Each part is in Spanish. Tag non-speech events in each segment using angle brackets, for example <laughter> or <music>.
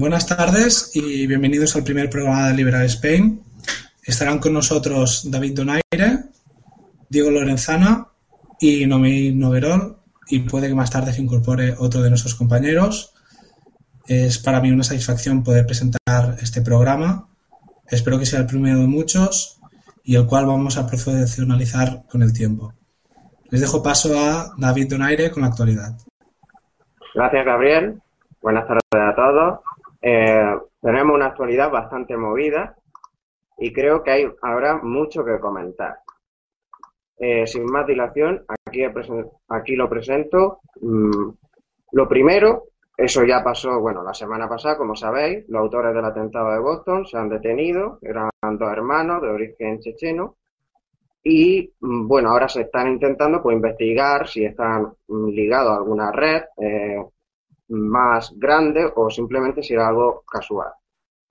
Buenas tardes y bienvenidos al primer programa de Liberal Spain. Estarán con nosotros David Donaire, Diego Lorenzana y Nomi Noverol y puede que más tarde se incorpore otro de nuestros compañeros. Es para mí una satisfacción poder presentar este programa. Espero que sea el primero de muchos y el cual vamos a profesionalizar con el tiempo. Les dejo paso a David Donaire con la actualidad. Gracias, Gabriel. Buenas tardes a todos. Eh, tenemos una actualidad bastante movida y creo que hay, habrá mucho que comentar. Eh, sin más dilación, aquí, aquí lo presento. Mm, lo primero, eso ya pasó, bueno, la semana pasada, como sabéis, los autores del atentado de Boston se han detenido, eran dos hermanos de origen checheno, y mm, bueno, ahora se están intentando pues investigar si están mm, ligados a alguna red, eh, más grande o simplemente si era algo casual.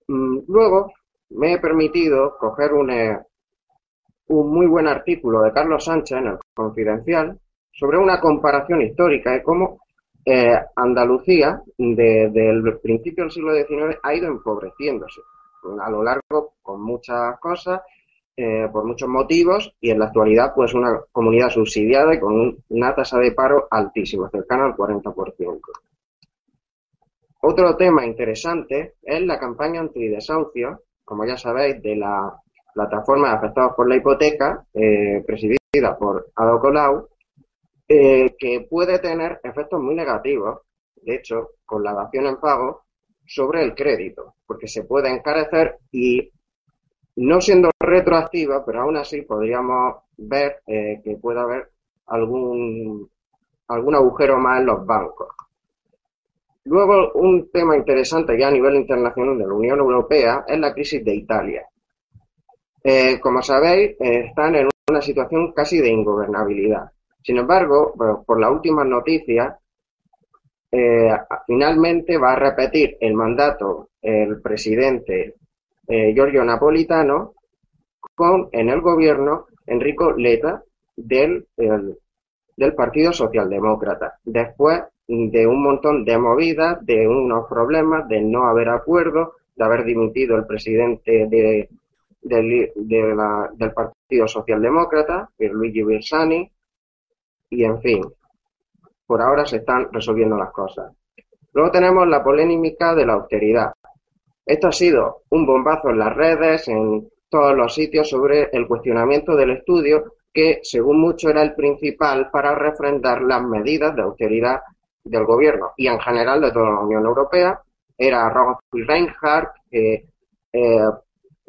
Mm, luego me he permitido coger un, eh, un muy buen artículo de Carlos Sánchez en el Confidencial sobre una comparación histórica de cómo eh, Andalucía desde el principio del siglo XIX ha ido empobreciéndose a lo largo con muchas cosas, eh, por muchos motivos y en la actualidad pues una comunidad subsidiada y con una tasa de paro altísima, cercana al 40%. Otro tema interesante es la campaña antidesahucio, como ya sabéis, de la plataforma de afectados por la hipoteca, eh, presidida por Ado Colau, eh, que puede tener efectos muy negativos, de hecho, con la dación en pago, sobre el crédito, porque se puede encarecer y no siendo retroactiva, pero aún así podríamos ver eh, que puede haber algún, algún agujero más en los bancos. Luego, un tema interesante ya a nivel internacional de la Unión Europea es la crisis de Italia. Eh, como sabéis, eh, están en una situación casi de ingobernabilidad. Sin embargo, por las últimas noticias, eh, finalmente va a repetir el mandato el presidente Giorgio Napolitano con en el gobierno Enrico Leta del, del Partido Socialdemócrata. Después de un montón de movidas, de unos problemas, de no haber acuerdo, de haber dimitido el presidente de, del Partido Socialdemócrata, Luigi Bersani, y en fin, por ahora se están resolviendo las cosas. Luego tenemos la polémica de la austeridad. Esto ha sido un bombazo en las redes, en todos los sitios, sobre el cuestionamiento del estudio que, según mucho, era el principal para refrendar las medidas de austeridad del gobierno y en general de toda la Unión Europea era y Reinhardt, eh,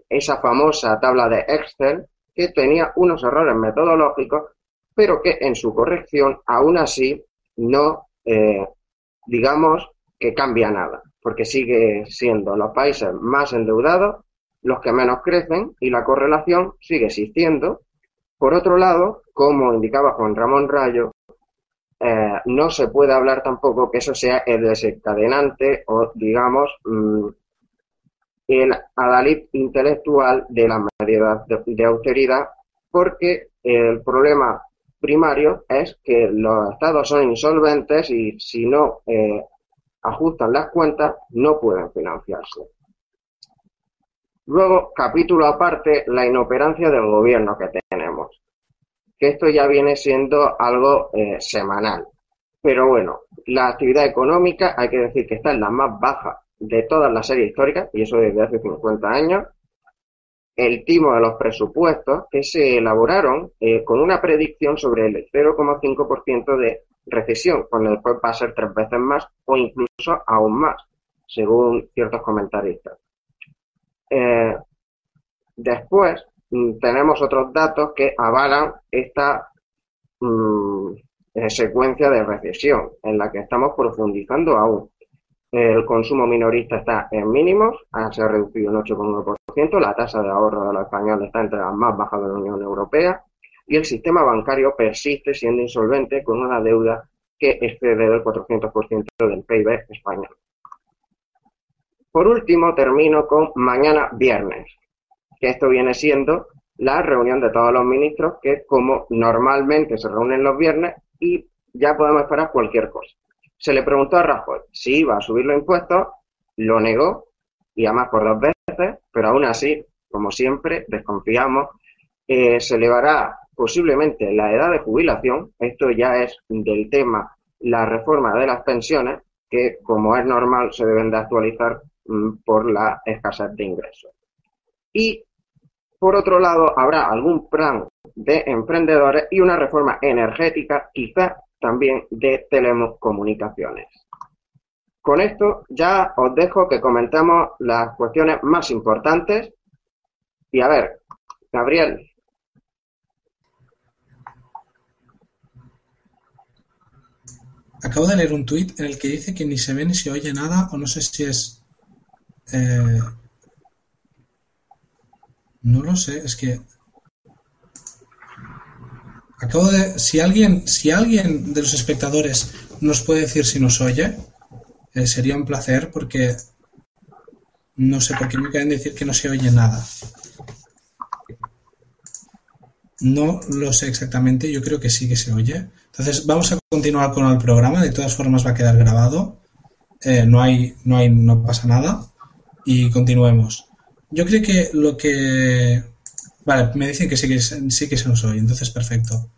esa famosa tabla de Excel que tenía unos errores metodológicos, pero que en su corrección aún así no, eh, digamos, que cambia nada, porque sigue siendo los países más endeudados los que menos crecen y la correlación sigue existiendo. Por otro lado, como indicaba Juan Ramón Rayo, eh, no se puede hablar tampoco que eso sea el desencadenante o, digamos, mm, el adalid intelectual de la medida de, austeridad, porque el problema primario es que los estados son insolventes y si no eh, ajustan las cuentas no pueden financiarse. Luego, capítulo aparte, la inoperancia del gobierno que tenemos que esto ya viene siendo algo eh, semanal. Pero bueno, la actividad económica hay que decir que está en la más baja de todas las series históricas, y eso desde hace 50 años. El timo de los presupuestos que se elaboraron eh, con una predicción sobre el 0,5% de recesión, cuando después va a ser tres veces más o incluso aún más, según ciertos comentaristas. Eh, después, tenemos otros datos que avalan esta mm, eh, secuencia de recesión en la que estamos profundizando aún. El consumo minorista está en mínimos, se ha reducido un 8,1%, la tasa de ahorro de los españoles está entre las más bajas de la Unión Europea y el sistema bancario persiste siendo insolvente con una deuda que excede el 400% del PIB español. Por último, termino con mañana viernes que esto viene siendo la reunión de todos los ministros, que como normalmente se reúnen los viernes y ya podemos esperar cualquier cosa. Se le preguntó a Rajoy si iba a subir los impuestos lo negó y además por dos veces, pero aún así, como siempre, desconfiamos, eh, se elevará posiblemente la edad de jubilación, esto ya es del tema la reforma de las pensiones, que como es normal se deben de actualizar mm, por la escasez de ingresos. Y por otro lado, habrá algún plan de emprendedores y una reforma energética, quizá también de telecomunicaciones. Con esto ya os dejo que comentemos las cuestiones más importantes. Y a ver, Gabriel. Acabo de leer un tuit en el que dice que ni se ve ni se oye nada, o no sé si es. Eh, no lo sé, es que. Acabo de. Si alguien, si alguien de los espectadores nos puede decir si nos oye, eh, sería un placer porque no sé por qué me quieren decir que no se oye nada. No lo sé exactamente, yo creo que sí que se oye. Entonces vamos a continuar con el programa, de todas formas va a quedar grabado. Eh, no hay, no hay, no pasa nada. Y continuemos. Yo creo que lo que. Vale, me dicen que sí que, sí que se nos oye, entonces perfecto.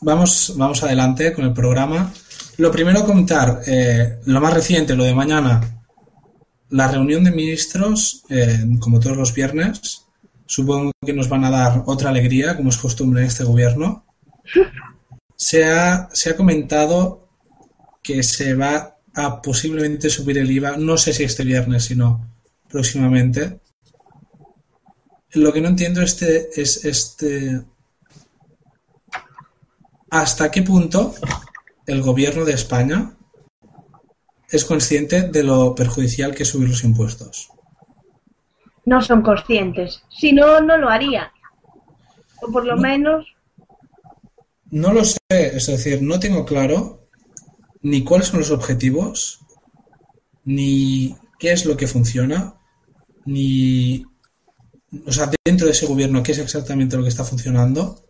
Vamos, vamos adelante con el programa. Lo primero comentar, eh, lo más reciente, lo de mañana, la reunión de ministros, eh, como todos los viernes, supongo que nos van a dar otra alegría, como es costumbre en este gobierno. <laughs> Se ha, se ha comentado que se va a posiblemente subir el IVA, no sé si este viernes, sino próximamente. Lo que no entiendo este, es este hasta qué punto el gobierno de España es consciente de lo perjudicial que es subir los impuestos. No son conscientes. Si no, no lo haría. O por lo menos. No lo sé, es decir, no tengo claro ni cuáles son los objetivos, ni qué es lo que funciona, ni. O sea, dentro de ese gobierno, qué es exactamente lo que está funcionando.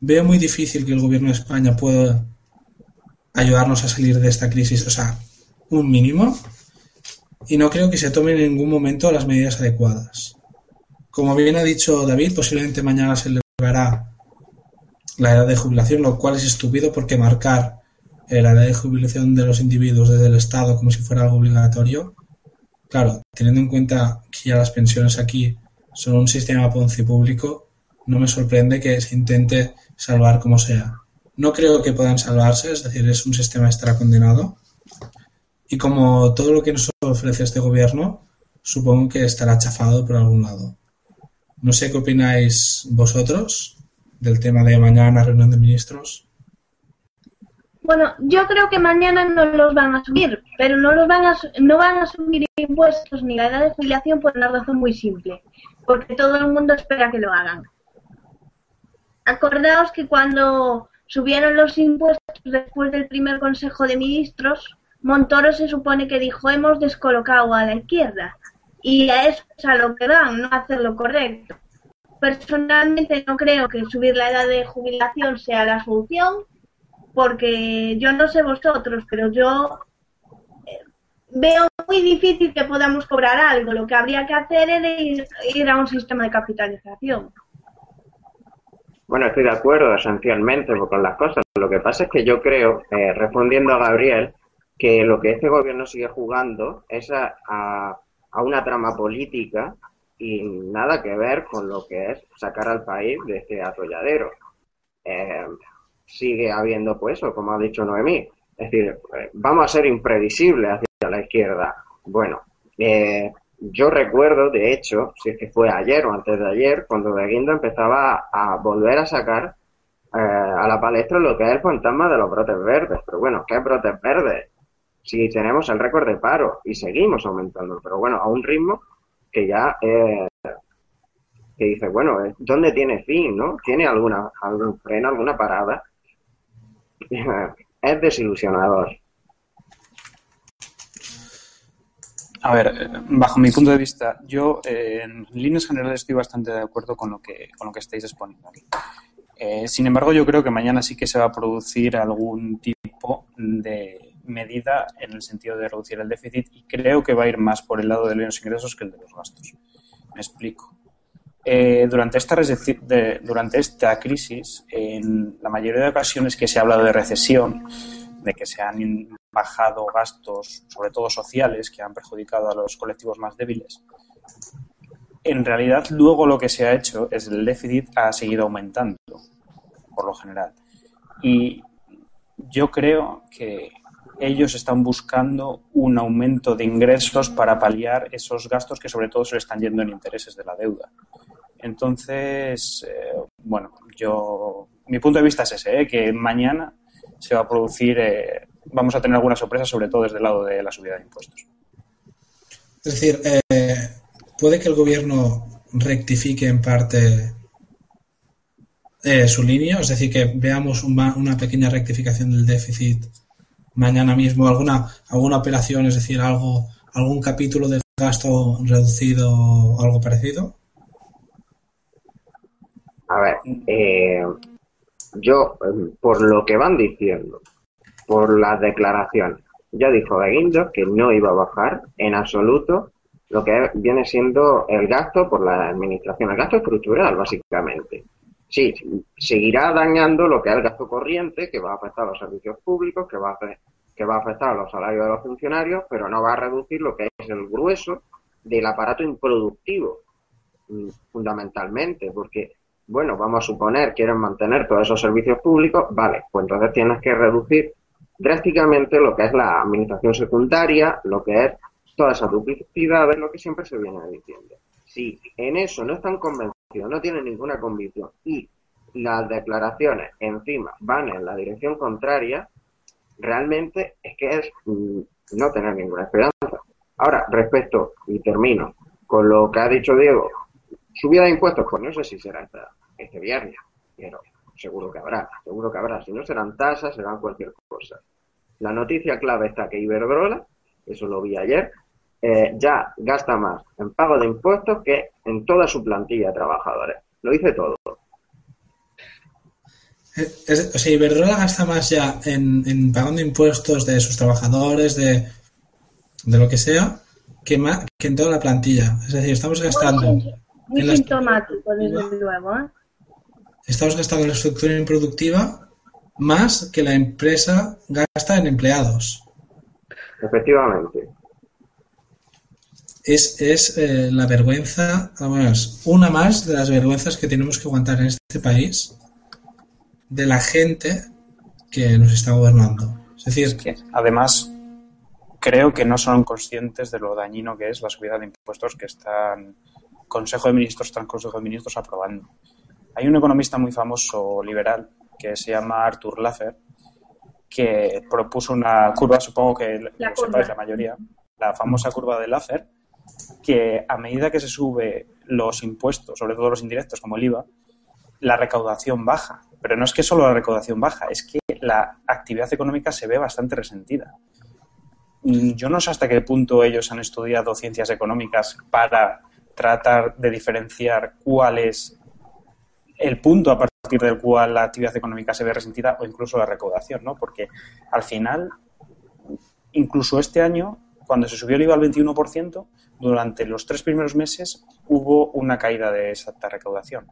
Veo muy difícil que el gobierno de España pueda ayudarnos a salir de esta crisis, o sea, un mínimo, y no creo que se tomen en ningún momento las medidas adecuadas. Como bien ha dicho David, posiblemente mañana se elevará la edad de jubilación, lo cual es estúpido porque marcar la edad de jubilación de los individuos desde el Estado como si fuera algo obligatorio, claro, teniendo en cuenta que ya las pensiones aquí son un sistema Ponzi público, no me sorprende que se intente salvar como sea. No creo que puedan salvarse, es decir, es un sistema estará condenado. Y como todo lo que nos ofrece este gobierno, supongo que estará chafado por algún lado. No sé qué opináis vosotros del tema de mañana, reunión de ministros. Bueno, yo creo que mañana no los van a subir, pero no los van a no van a subir impuestos ni la edad de jubilación por una razón muy simple, porque todo el mundo espera que lo hagan. Acordaos que cuando subieron los impuestos después del primer Consejo de Ministros, Montoro se supone que dijo hemos descolocado a la izquierda. Y a eso es a lo que van, no hacer lo correcto. Personalmente no creo que subir la edad de jubilación sea la solución, porque yo no sé vosotros, pero yo eh, veo muy difícil que podamos cobrar algo. Lo que habría que hacer es ir a un sistema de capitalización. Bueno, estoy de acuerdo esencialmente con las cosas. Lo que pasa es que yo creo, eh, respondiendo a Gabriel, que lo que este gobierno sigue jugando es a, a, una trama política y nada que ver con lo que es sacar al país de este atolladero. Eh, sigue habiendo, pues, o como ha dicho Noemí, es decir, eh, vamos a ser imprevisibles hacia la izquierda. Bueno, eh, yo recuerdo, de hecho, si es que fue ayer o antes de ayer, cuando De Guinda empezaba a volver a sacar eh, a la palestra lo que es el fantasma de los brotes verdes. Pero bueno, ¿qué brotes verdes? Si tenemos el récord de paro y seguimos aumentando, pero bueno, a un ritmo que ya eh, que dice, bueno, eh, ¿dónde tiene fin? ¿No? ¿Tiene alguna, algún freno, alguna parada? <laughs> es desilusionador. A ver, bajo mi punto de vista, yo eh, en líneas generales estoy bastante de acuerdo con lo que, con lo que estáis exponiendo aquí. Eh, sin embargo, yo creo que mañana sí que se va a producir algún tipo de, medida en el sentido de reducir el déficit y creo que va a ir más por el lado de los ingresos que el de los gastos. Me explico. Eh, durante, esta esta crisis, en la mayoría de ocasiones que se ha hablado de recesión, de que se han bajado gastos, sobre todo sociales, que han perjudicado a los colectivos más débiles, en realidad luego lo que se ha hecho es el déficit ha seguido aumentando, por lo general. Y yo creo que ellos están buscando un aumento de ingresos para paliar esos gastos que sobre todo se le están yendo en intereses de la deuda. Entonces, eh, bueno, yo, mi punto de vista es ese, ¿eh? que mañana se va a producir, eh, vamos a tener algunas sorpresas, sobre todo desde el lado de la subida de impuestos. Es decir, puede que el gobierno rectifique en parte su línea, es decir, que veamos una pequeña rectificación del déficit mañana mismo alguna, alguna operación, es decir, algo, algún capítulo de gasto reducido o algo parecido? A ver, eh, yo, por lo que van diciendo, por las declaraciones, ya dijo Guindos que no iba a bajar en absoluto lo que viene siendo el gasto por la administración, el gasto estructural, básicamente. Sí, seguirá dañando lo que es el gasto corriente, que va a afectar a los servicios públicos, que va a, que va a afectar a los salarios de los funcionarios, pero no va a reducir lo que es el grueso del aparato improductivo, mm, fundamentalmente, porque, bueno, vamos a suponer quieren mantener todos esos servicios públicos, vale, pues entonces tienes que reducir drásticamente lo que es la administración secundaria, lo que es todas esas duplicidades, lo que siempre se viene diciendo. Si en eso no están convencidos, no tienen ninguna convicción y las declaraciones encima van en la dirección contraria, realmente es que es mm, no tener ninguna esperanza. Ahora, respecto, y termino, con lo que ha dicho Diego, subida de impuestos, pues no sé si será este viernes, pero seguro que habrá, seguro que habrá. Si no serán tasas, serán cualquier cosa. La noticia clave está que Iberdrola, eso lo vi ayer, eh, ya gasta más en pago de impuestos que en toda su plantilla de trabajadores. Lo dice todo. o sea, Iberdrola gasta más ya en, pagando impuestos de sus trabajadores, de, de lo que sea, que, más, que en toda la plantilla. Es decir, estamos gastando. Muy, sintomático, desde luego. ¿eh? Estamos gastando en la estructura improductiva más que la empresa gasta en empleados. Efectivamente es, es eh, la vergüenza, vamos, una más de las vergüenzas que tenemos que aguantar en este país de la gente que nos está gobernando. Es decir, que además creo que no son conscientes de lo dañino que es la subida de impuestos que están Consejo de Ministros tras Consejo de Ministros aprobando. Hay un economista muy famoso liberal que se llama Arthur Laffer que propuso una curva, supongo que la lo sepáis la mayoría, la famosa curva de Laffer, que a medida que se sube los impuestos, sobre todo los indirectos como el IVA, la recaudación baja. Pero no es que solo la recaudación baja, es que la actividad económica se ve bastante resentida. Mm, yo no sé hasta qué punto ellos han estudiado ciencias económicas para tratar de diferenciar cuál es el punto a partir del cual la actividad económica se ve resentida o incluso la recaudación, ¿no? Porque al final, incluso este año, cuando se subió el IVA al 21%, durante los tres primeros meses hubo una caída de esa recaudación.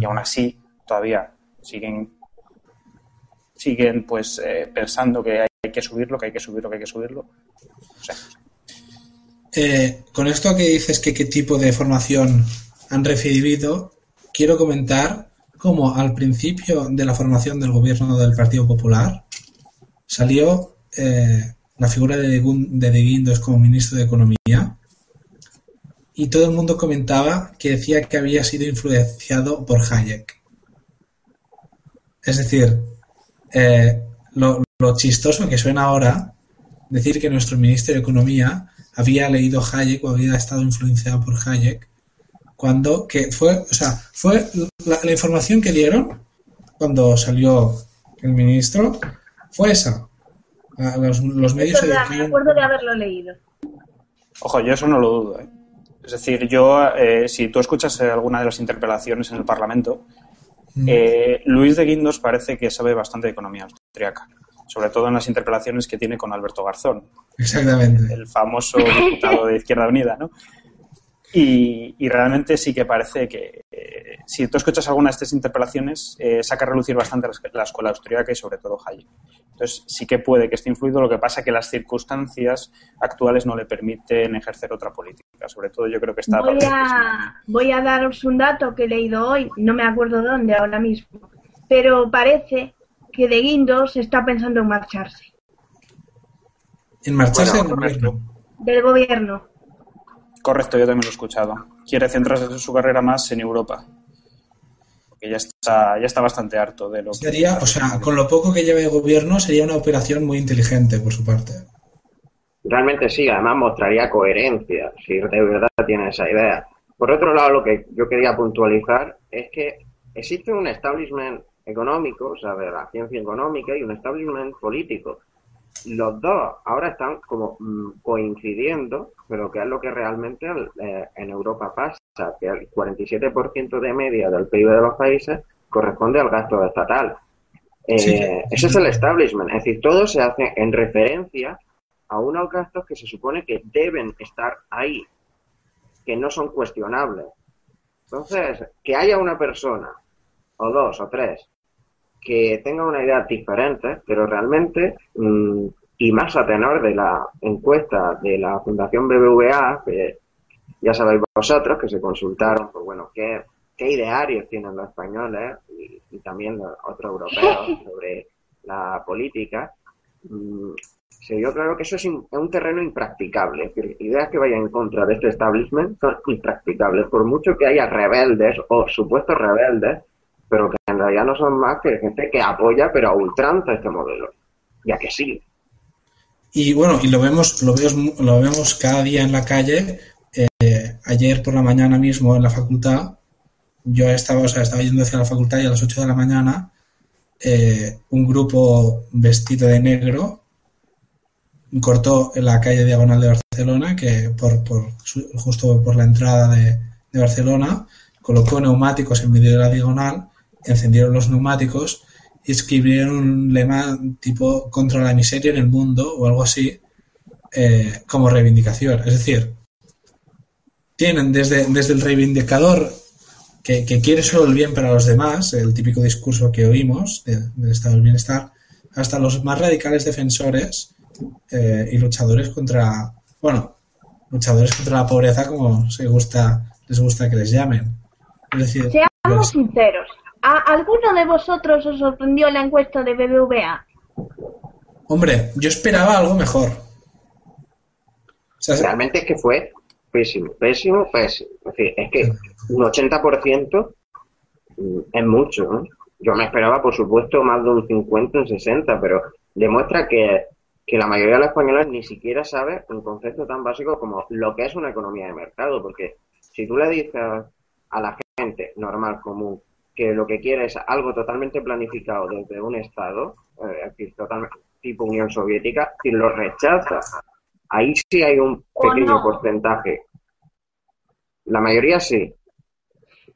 Y aún así, todavía siguen siguen pues eh, pensando que hay que subirlo, que hay que subirlo, que hay que subirlo. Eh, con esto que dices que qué tipo de formación han recibido, quiero comentar cómo al principio de la formación del gobierno del Partido Popular salió eh, la figura de, de De Guindos como ministro de Economía y todo el mundo comentaba que decía que había sido influenciado por Hayek. Es decir, eh, lo, chistoso que suena ahora decir que nuestro ministro de Economía había leído Hayek o había estado influenciado por Hayek, cuando que fue, o sea, fue la, información que dieron cuando salió el ministro fue esa. Los, los medios. me acuerdo de haberlo leído. Ojo, yo eso no lo dudo. ¿eh? Es decir, yo, eh, si tú escuchas alguna de las interpelaciones en el Parlamento, mm. eh, Luis de Guindos parece que sabe bastante de economía austriaca. Sobre todo en las interpelaciones que tiene con Alberto Garzón. Exactamente. El famoso diputado de Izquierda Unida, ¿no? Y, realmente sí que parece que eh, si tú escuchas alguna de estas interpelaciones, eh, saca a relucir bastante la, escuela austríaca y sobre todo Hayek. Entonces sí que puede que esté influido, lo que pasa es que las circunstancias actuales no le permiten ejercer otra política. Sobre todo yo creo que está... Voy a, voy a daros un dato que he leído hoy, no me acuerdo dónde ahora mismo, pero parece que de Guindos está pensando en marcharse. ¿En marcharse del gobierno? Del gobierno. Correcto, yo también lo he escuchado. Quiere centrarse en su carrera más en Europa. Porque ya está, ya está bastante harto de lo sería, O sea, con lo poco que lleve el gobierno, sería una operación muy inteligente por su parte. Realmente sí, además mostraría coherencia, si de verdad tiene esa idea. Por otro lado, lo que yo quería puntualizar es que existe un establishment económico, o sea, de la ciencia económica y un establishment político los dos ahora están como mm, coincidiendo, pero que es lo que realmente eh, en Europa pasa, que el 47% de media del PIB de los países corresponde al gasto estatal. Eh, ese es el establishment, es decir, todo se hace en referencia a unos gastos que se supone que deben estar ahí, que no son cuestionables. Entonces, que haya una persona, o dos, o tres, que tenga una idea diferente, pero realmente, mm, y más a tenor de la encuesta de la Fundación BBVA, que ya sabéis vosotros que se consultaron, pues bueno, qué, qué idearios tienen los españoles y, también los otros europeos <laughs> sobre la política. Mm, yo creo que eso es, un terreno impracticable. Es decir, ideas que vayan en contra de este establishment son impracticables. Por mucho que haya rebeldes o supuestos rebeldes, pero que en realidad no son más que gente que apoya pero a ultranza este modelo, ya que sí. Y bueno, y lo vemos, lo vemos, lo vemos cada día en la calle. Eh, ayer por la mañana mismo en la facultad, yo estaba, o sea, estaba yendo hacia la facultad y a las 8 de la mañana eh, un grupo vestido de negro cortó en la calle diagonal de Barcelona, que por, por justo por la entrada de, de Barcelona, colocó neumáticos en medio de la diagonal encendieron los neumáticos y escribieron un lema tipo contra la miseria en el mundo o algo así eh, como reivindicación. Es decir, tienen desde, desde el reivindicador que, quiere solo el bien para los demás, el típico discurso que oímos del estado del bienestar, hasta los más radicales defensores eh, y luchadores contra, bueno, luchadores contra la pobreza como se gusta, les gusta que les llamen. Es decir, Seamos sinceros, ¿A alguno de vosotros os sorprendió la encuesta de BBVA? Hombre, yo esperaba algo mejor. Realmente es que fue pésimo, pésimo, pésimo. Es, decir, es que un 80% mm, es mucho. ¿no? Yo me esperaba, por supuesto, más de un 50, un 60, pero demuestra que, que la mayoría de los españoles ni siquiera sabe un concepto tan básico como lo que es una economía de mercado. Porque si tú le dices a la gente normal, común, que lo que quiere es algo totalmente planificado desde un Estado, eh, totalmente, tipo Unión Soviética, y lo rechaza. Ahí sí hay un pequeño porcentaje. La mayoría sí.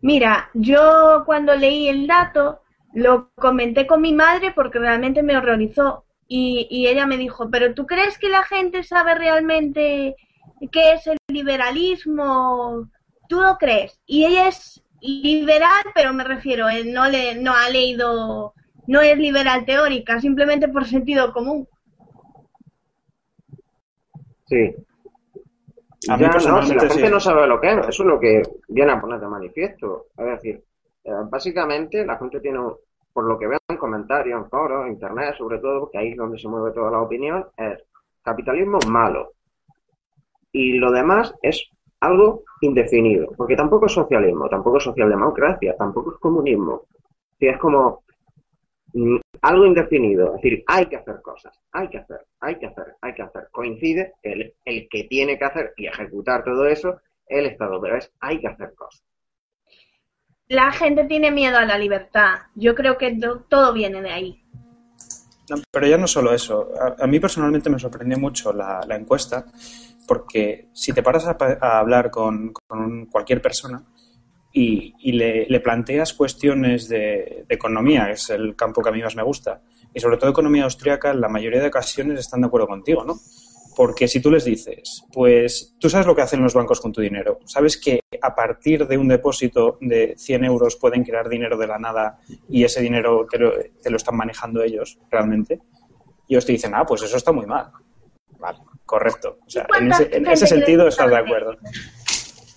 Mira, yo cuando leí el dato lo comenté con mi madre porque realmente me horrorizó y, y ella me dijo, pero ¿tú crees que la gente sabe realmente qué es el liberalismo? ¿Tú lo crees? Y ella es liberal, pero me refiero, él no, le, no ha leído, no es liberal teórica, simplemente por sentido común. Sí. A ya, no, si la gente no sabe lo que es, eso es lo que viene a poner de manifiesto. Es decir, eh, básicamente la gente tiene, por lo que vean en comentarios, en foros, en internet, sobre todo, que ahí es donde se mueve toda la opinión, es capitalismo malo. Y lo demás es algo indefinido, porque tampoco es socialismo, tampoco es socialdemocracia, tampoco es comunismo. Si es como mm, algo indefinido, es decir, hay que hacer cosas, hay que hacer, hay que hacer, hay que hacer. Coincide el, el que tiene que hacer y ejecutar todo eso, el Estado, pero es hay que hacer cosas. La gente tiene miedo a la libertad. Yo creo que todo viene de ahí. pero ya no solo eso. A, mí personalmente me sorprendió mucho la, la encuesta porque si te paras a, hablar con, cualquier persona y, le, planteas cuestiones de, economía, que es el campo que a mí más me gusta, y sobre todo economía austríaca, en la mayoría de ocasiones están de acuerdo contigo, ¿no? Porque si tú les dices, pues tú sabes lo que hacen los bancos con tu dinero, sabes que a partir de un depósito de 100 euros pueden crear dinero de la nada y ese dinero te lo, te lo están manejando ellos realmente, y ellos te dicen, ah, pues eso está muy mal. Vale, correcto. O sea, en ese, en ese sentido estás de acuerdo.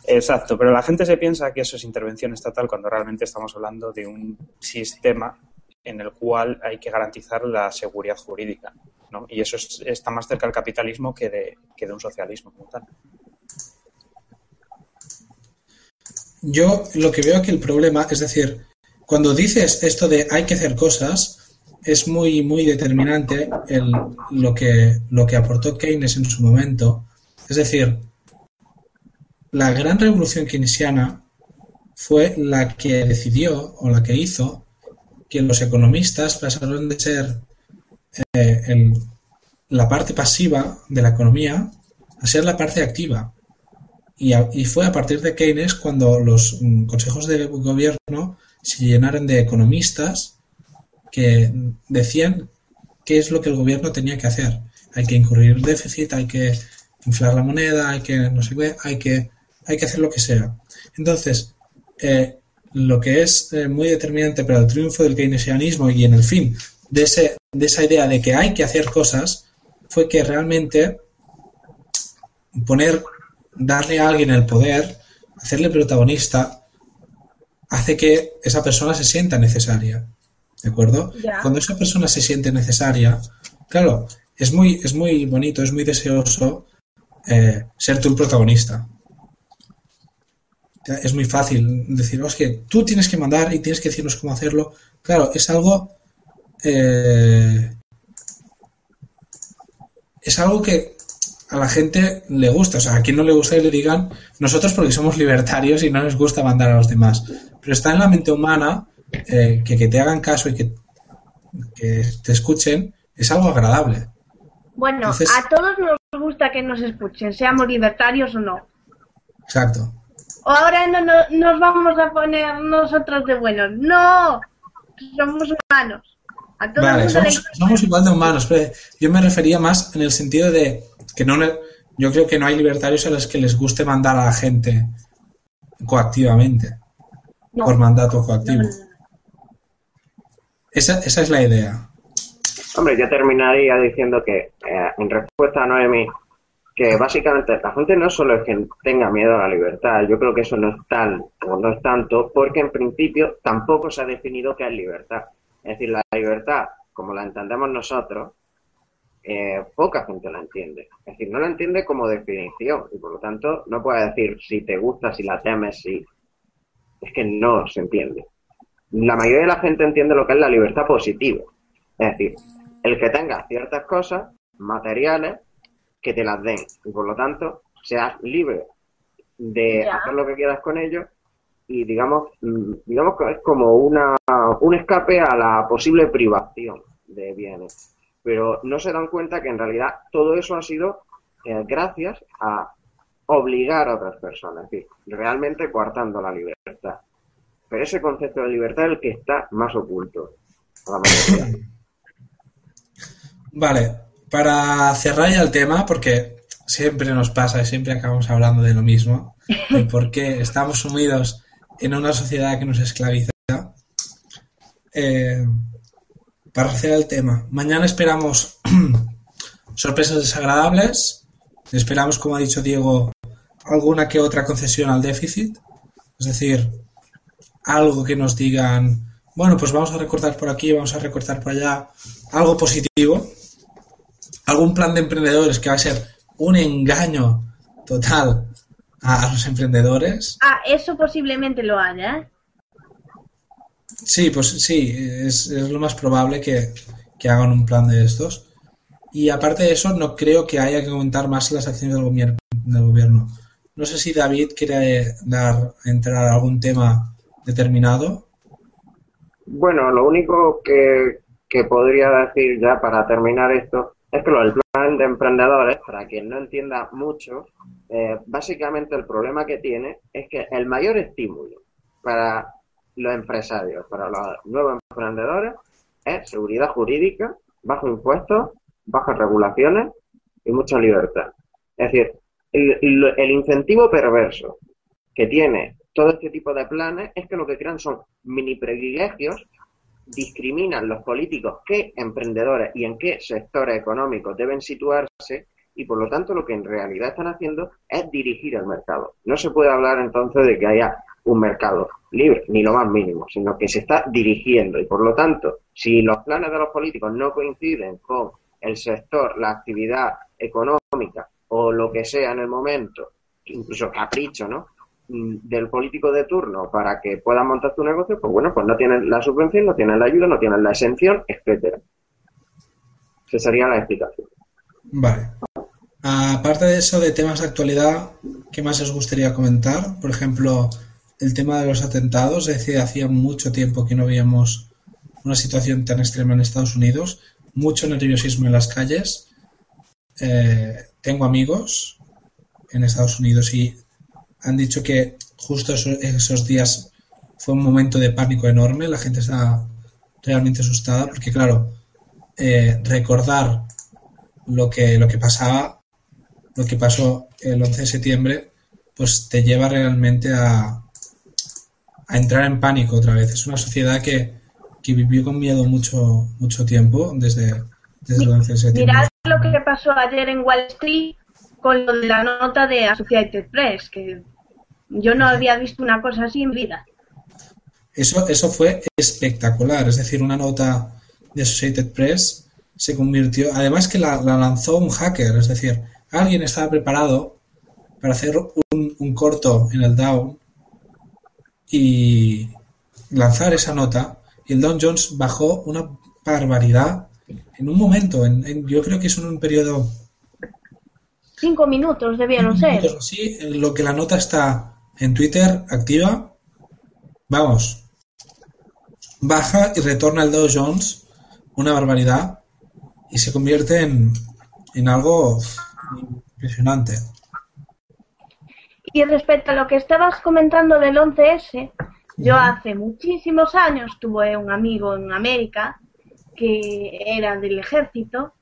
Exacto, pero la gente se piensa que eso es intervención estatal cuando realmente estamos hablando de un sistema en el cual hay que garantizar la seguridad jurídica. ¿no? Y eso es- está más cerca del capitalismo que de, que de un socialismo como tal. Yo lo que veo aquí el problema, es decir, cuando dices esto de hay que hacer cosas, es muy, muy determinante lo, que, lo que aportó Keynes en su momento. Es decir, la gran revolución keynesiana fue la que decidió o la que hizo que los economistas pasaron de ser eh, la parte pasiva de la economía a ser la parte activa. Y fue a partir de Keynes cuando los mm, consejos de gobierno se llenaron de economistas que decían qué es lo que el gobierno tenía que hacer. Hay que incurrir déficit, hay que inflar la moneda, hay que no sé qué, hay que, hay que hacer lo que sea. Entonces, eh, lo que es eh, muy determinante para el triunfo del keynesianismo y en el fin de, ese, de esa idea de que hay que hacer cosas fue que realmente poner, darle a alguien el poder, hacerle protagonista, hace que esa persona se sienta necesaria. ¿De acuerdo? Ya. Cuando esa persona se siente necesaria, claro, es muy, es muy bonito, es muy deseoso eh, ser tú el protagonista. Es muy fácil decir, "Oh, es que tú tienes que mandar y tienes que decirnos cómo hacerlo. Claro, es algo. eh, es algo que a la gente le gusta. O sea, a quien no le gusta que le digan, nosotros porque somos libertarios y no nos gusta mandar a los demás. Pero está en la mente humana eh, que, que te hagan caso y que, que te escuchen, es algo agradable. Bueno, Entonces- a todos nos gusta que nos escuchen, seamos libertarios o no. Exacto. O ahora no, no- nos vamos a poner nosotros de buenos. No, somos humanos. A Vale, somos, somos igual de humanos, pero yo me refería más en el sentido de que no yo creo que no hay libertarios a los que les guste mandar a la gente coactivamente, No. por mandato coactivo. No. Esa, esa es la idea. Hombre, yo terminaría diciendo que, eh, en respuesta a Noemi, que básicamente la gente no solo es que tenga miedo a la libertad, yo creo que eso no es tal o no es tanto, porque en principio tampoco se ha definido qué es libertad. Es decir, la libertad, como la entendemos nosotros, eh, poca gente la entiende. Es decir, no la entiende como definición y por lo tanto no puede decir si te gusta, si la temes, si... Es que no se entiende. La mayoría de la gente entiende lo que es la libertad positiva. Es decir, el que tenga ciertas cosas materiales que te las den y por lo tanto seas libre de Ya. hacer lo que quieras con ellos y digamos mm, digamos que es como una un escape a la posible privación de bienes pero no se dan cuenta que en realidad todo eso ha sido eh, gracias a obligar a otras personas es decir realmente coartando la libertad pero ese concepto de libertad es el que está más oculto a la mayoría <laughs> Vale, para cerrar ya el tema, porque siempre nos pasa y siempre acabamos hablando de lo mismo, <laughs> y porque estamos sumidos en una sociedad que nos esclaviza. eh, para cerrar el tema, mañana esperamos <clears throat> sorpresas desagradables, esperamos, como ha dicho Diego, alguna que otra concesión al déficit, es decir, algo que nos digan, bueno, pues vamos a recortar por aquí, vamos a recortar por allá, algo positivo, algún plan de emprendedores que va a ser un engaño total a, a los emprendedores. Ah, eso posiblemente lo haya, ¿eh? Sí, pues sí, es, es lo más probable que, que hagan un plan de estos. Y aparte de eso, no creo que haya que aumentar más las acciones del gobierno. Del gobierno. No sé si David quiere dar entrar a algún tema determinado. Bueno, lo único que, que podría decir ya para terminar esto es que lo del plan de emprendedores, para quien no entienda mucho, eh, básicamente el problema que tiene es que el mayor estímulo para los empresarios, para los nuevos emprendedores, es seguridad jurídica, bajo impuestos, bajas regulaciones y mucha libertad. Es decir, el, el incentivo perverso que tiene todo este tipo de planes es que lo que crean son mini privilegios, discriminan los políticos qué emprendedores y en qué sectores económicos deben situarse y por lo tanto lo que en realidad están haciendo es dirigir el mercado. No se puede hablar entonces de que haya un mercado libre, ni lo más mínimo, sino que se está dirigiendo y por lo tanto, si los planes de los políticos no coinciden con el sector, la actividad económica o lo que sea en el momento, incluso capricho, ¿no? Mm, del político de turno para que puedan montar tu negocio, pues bueno, pues no tienen la subvención, no tienen la ayuda, no tienen la exención, etcétera. Esa sería la explicación. Vale. Aparte de eso, de temas de actualidad, ¿qué más os gustaría comentar? Por ejemplo, el tema de los atentados, es decir, hacía mucho tiempo que no veíamos una situación tan extrema en Estados Unidos, mucho nerviosismo en las calles. Eh, tengo amigos en Estados Unidos y han dicho que justo esos, días fue un momento de pánico enorme, la gente está realmente asustada porque claro, eh, recordar lo que, lo que pasaba, lo que pasó el 11 de septiembre, pues te lleva realmente a, a entrar en pánico otra vez. Es una sociedad que, que vivió con miedo mucho, mucho tiempo desde, desde el 11 de septiembre. Mirad lo que pasó ayer en Wall Street con lo de la nota de Associated Press, que yo no había visto una cosa así en vida. Eso, eso fue espectacular, es decir, una nota de Associated Press se convirtió, además que la, lanzó un hacker, es decir, alguien estaba preparado para hacer un, un corto en el Dow y lanzar esa nota y el Dow Jones bajó una barbaridad en un momento, en, yo creo que es en un periodo Cinco minutos debieron ser. Sí, lo que la nota está en Twitter activa, vamos, baja y retorna el Dow Jones, una barbaridad, y se convierte en, en algo impresionante. Y respecto a lo que estabas comentando del 11S, yo hace muchísimos años tuve un amigo en América que era del ejército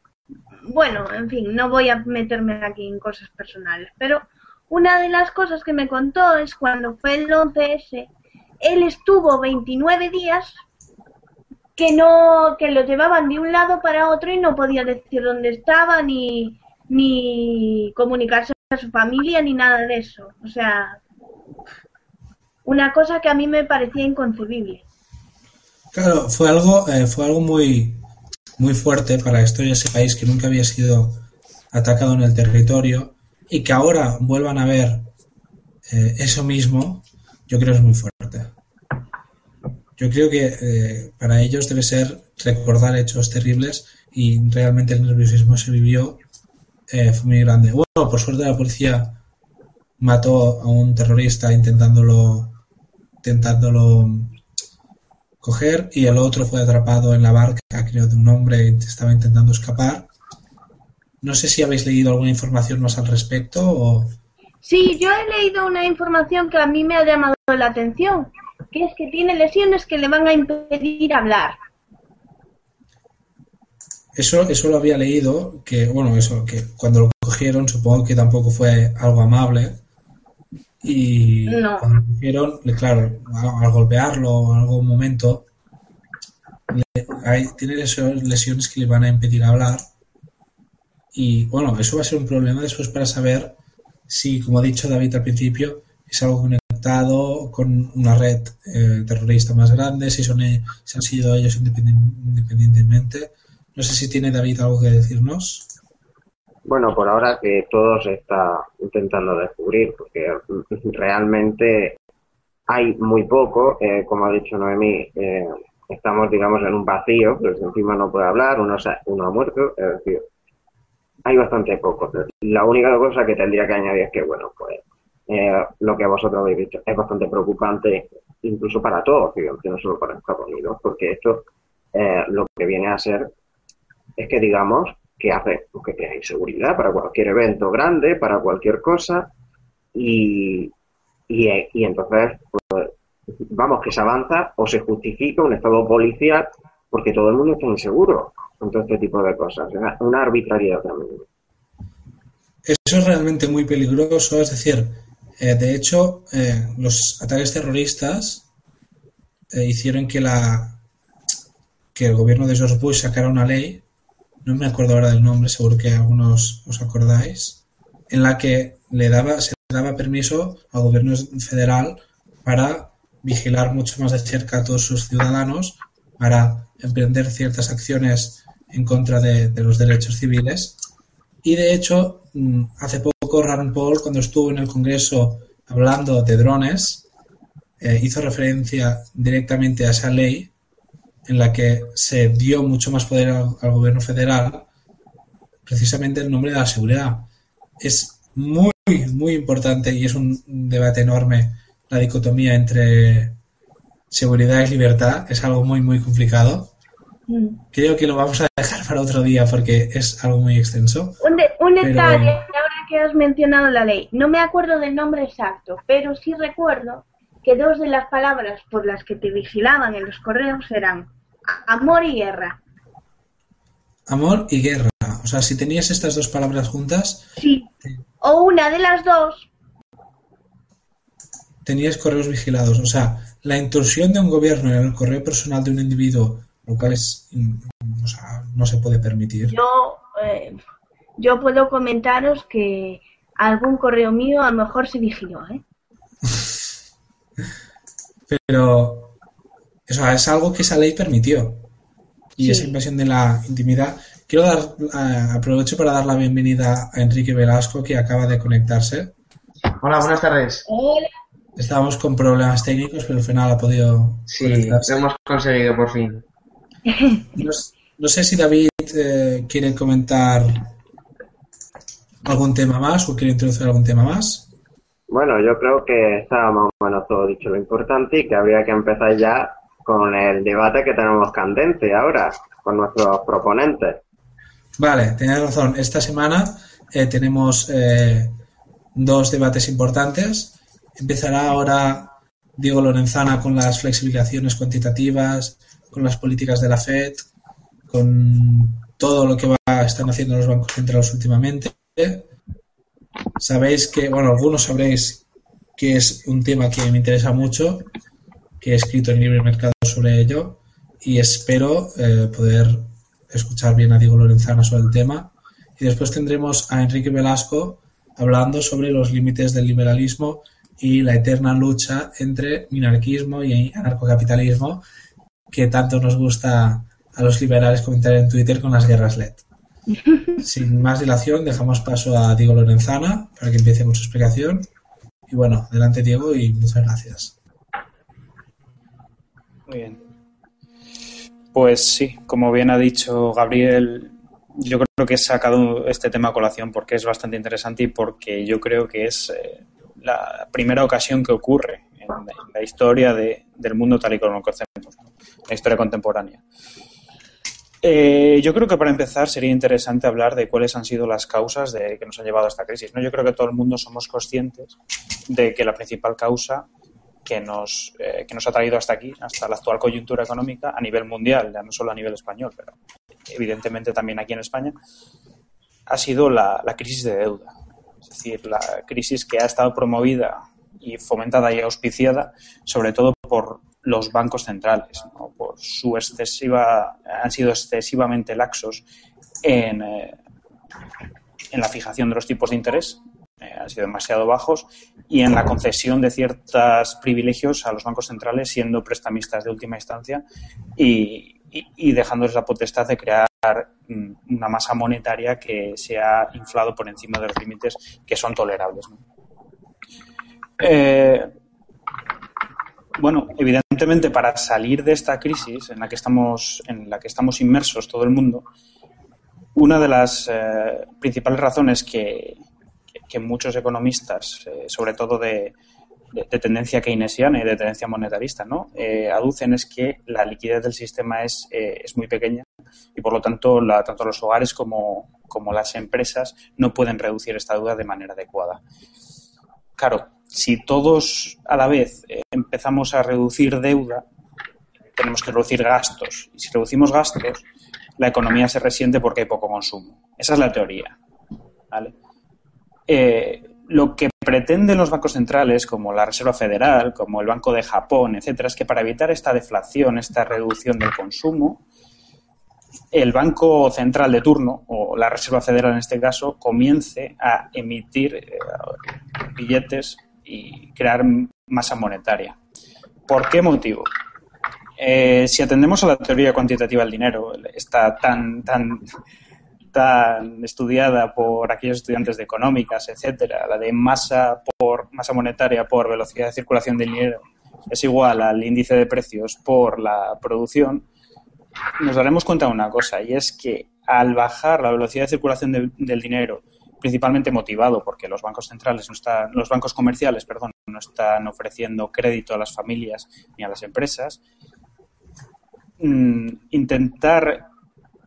bueno, en fin, no voy a meterme aquí en cosas personales, pero una de las cosas que me contó es cuando fue el 11S, él estuvo 29 días que no que lo llevaban de un lado para otro y no podía decir dónde estaba ni ni comunicarse a su familia ni nada de eso. O sea, una cosa que a mí me parecía inconcebible. Claro, fue algo eh, fue algo muy muy fuerte para la historia ese país que nunca había sido atacado en el territorio y que ahora vuelvan a ver eh, eso mismo, yo creo es muy fuerte. Yo creo que eh, para ellos debe ser recordar hechos terribles y realmente el nerviosismo se vivió eh, fue muy grande. Bueno, por suerte la policía mató a un terrorista intentándolo intentándolo coger y el otro fue atrapado en la barca, creo, de un hombre que estaba intentando escapar. No sé si habéis leído alguna información más al respecto o... Sí, yo he leído una información que a mí me ha llamado la atención, que es que tiene lesiones que le van a impedir hablar. Eso, eso lo había leído, que bueno, eso, que cuando lo cogieron supongo que tampoco fue algo amable, y cuando cogieron, claro, al golpearlo en algún momento, hay, tiene lesiones que le van a impedir hablar. Y bueno, eso va a ser un problema después para saber si, como ha dicho David al principio, es algo conectado con una red eh, terrorista más grande, si, son, si han sido ellos independientemente. No sé si tiene David algo que decirnos. Bueno, por ahora que todo se está intentando descubrir, porque <laughs> realmente hay muy poco, eh, como ha dicho Noemí, eh, estamos, digamos, en un vacío, pero encima no puede hablar, uno, uno ha muerto, es decir, hay bastante poco. La única cosa que tendría que añadir es que, bueno, pues eh, lo que vosotros habéis dicho es bastante preocupante, incluso para todos, que no solo para Estados Unidos, porque esto lo que viene a ser es que, digamos, que hace pues, que hay seguridad para cualquier evento grande, para cualquier cosa, y, y, entonces, pues, vamos, que se avanza o se justifica un estado policial porque todo el mundo está inseguro con todo este tipo de cosas. Es una arbitrariedad también. Eso es realmente muy peligroso, es decir, eh, de hecho, eh, los ataques terroristas eh, hicieron que la que el gobierno de George Bush sacara una ley, no me acuerdo ahora del nombre, seguro que algunos os acordáis, en la que le daba, se daba permiso al gobierno federal para vigilar mucho más de cerca a todos sus ciudadanos, para emprender ciertas acciones en contra de, los derechos civiles. Y de hecho, mm, hace poco Rand Paul, cuando estuvo en el Congreso hablando de drones, eh, hizo referencia directamente a esa ley en la que se dio mucho más poder al, gobierno federal, precisamente en nombre de la seguridad. Es muy, muy importante y es un debate enorme la dicotomía entre seguridad y libertad. Es algo muy, muy complicado. Mm. Creo que lo vamos a dejar para otro día porque es algo muy extenso. Un, detalle, ahora que has mencionado la ley, no me acuerdo del nombre exacto, pero sí recuerdo que dos de las palabras por las que te vigilaban en los correos eran Amor y guerra. Amor y guerra. O sea, si tenías estas dos palabras juntas. Sí. O una de las dos. Tenías correos vigilados. O sea, la intrusión de un gobierno en el correo personal de un individuo, lo cual es. O sea, no se puede permitir. Yo, eh, yo puedo comentaros que algún correo mío a lo mejor se vigiló, ¿eh? <laughs> Pero eso es algo que esa ley permitió. Y esa invasión de la intimidad. Quiero dar, eh, aprovecho para dar la bienvenida a Enrique Velasco, que acaba de conectarse. Hola, buenas tardes. Hola. Estábamos con problemas técnicos, pero al final ha podido. Sí, lo hemos conseguido por fin. <laughs> No, sé si David eh, quiere comentar algún tema más o quiere introducir algún tema más. Bueno, yo creo que está más o menos todo dicho lo importante y que habría que empezar ya con el debate que tenemos candente ahora con nuestros proponentes. Vale, tenéis razón. Esta semana eh, tenemos eh, dos debates importantes. Empezará ahora Diego Lorenzana con las flexibilizaciones cuantitativas, con las políticas de la Fed, con todo lo que va, están haciendo los bancos centrales últimamente. Sabéis que, bueno, algunos sabréis que es un tema que me interesa mucho que he escrito en Libre Mercado sobre ello y espero eh, poder escuchar bien a Diego Lorenzana sobre el tema. Y después tendremos a Enrique Velasco hablando sobre los límites del liberalismo y la eterna lucha entre minarquismo y anarcocapitalismo que tanto nos gusta a los liberales comentar en Twitter con las guerras LED. <laughs> Sin más dilación, dejamos paso a Diego Lorenzana para que empiece con su explicación. Y bueno, adelante Diego y muchas gracias. Muy bien. Pues sí, como bien ha dicho Gabriel, yo creo que he sacado este tema a colación porque es bastante interesante y porque yo creo que es eh, la primera ocasión que ocurre en, la historia del mundo tal y como lo conocemos, la historia contemporánea. Eh, yo creo que para empezar sería interesante hablar de cuáles han sido las causas de, que nos han llevado a esta crisis. ¿no? Yo creo que todo el mundo somos conscientes de que la principal causa que nos, eh, que nos ha traído hasta aquí, hasta la actual coyuntura económica a nivel mundial, ya no solo a nivel español, pero evidentemente también aquí en España, ha sido la, crisis de deuda. Es decir, la crisis que ha estado promovida y fomentada y auspiciada sobre todo por los bancos centrales, por su excesiva, han sido excesivamente laxos en, eh, en la fijación de los tipos de interés eh, han sido demasiado bajos y en la concesión de ciertos privilegios a los bancos centrales siendo prestamistas de última instancia y, dejándoles la potestad de crear mm, una masa monetaria que se ha inflado por encima de los límites que son tolerables. Eh, bueno, evidentemente para salir de esta crisis en la que estamos, en la que estamos inmersos todo el mundo, una de las eh, principales razones que, que muchos economistas, eh, sobre todo de, tendencia keynesiana y de tendencia monetarista, ¿no? Eh, aducen es que la liquidez del sistema es, eh, es muy pequeña y por lo tanto la, tanto los hogares como, como las empresas no pueden reducir esta deuda de manera adecuada. Claro, si todos a la vez empezamos a reducir deuda, tenemos que reducir gastos. Y si reducimos gastos, la economía se resiente porque hay poco consumo. Esa es la teoría. ¿vale? Eh, lo que pretenden los bancos centrales, como la Reserva Federal, como el Banco de Japón, etcétera, es que para evitar esta deflación, esta reducción del consumo, el Banco Central de turno, o la Reserva Federal en este caso, comience a emitir eh, billetes y crear masa monetaria. ¿Por qué motivo? Eh, si atendemos a la teoría cuantitativa del dinero, está tan, tan, estudiada por aquellos estudiantes de económicas, etcétera, la de masa por masa monetaria por velocidad de circulación del dinero es igual al índice de precios por la producción, nos daremos cuenta de una cosa, y es que al bajar la velocidad de circulación del dinero, principalmente motivado porque los bancos centrales no están, los bancos comerciales, perdón, no están ofreciendo crédito a las familias ni a las empresas, mm, intentar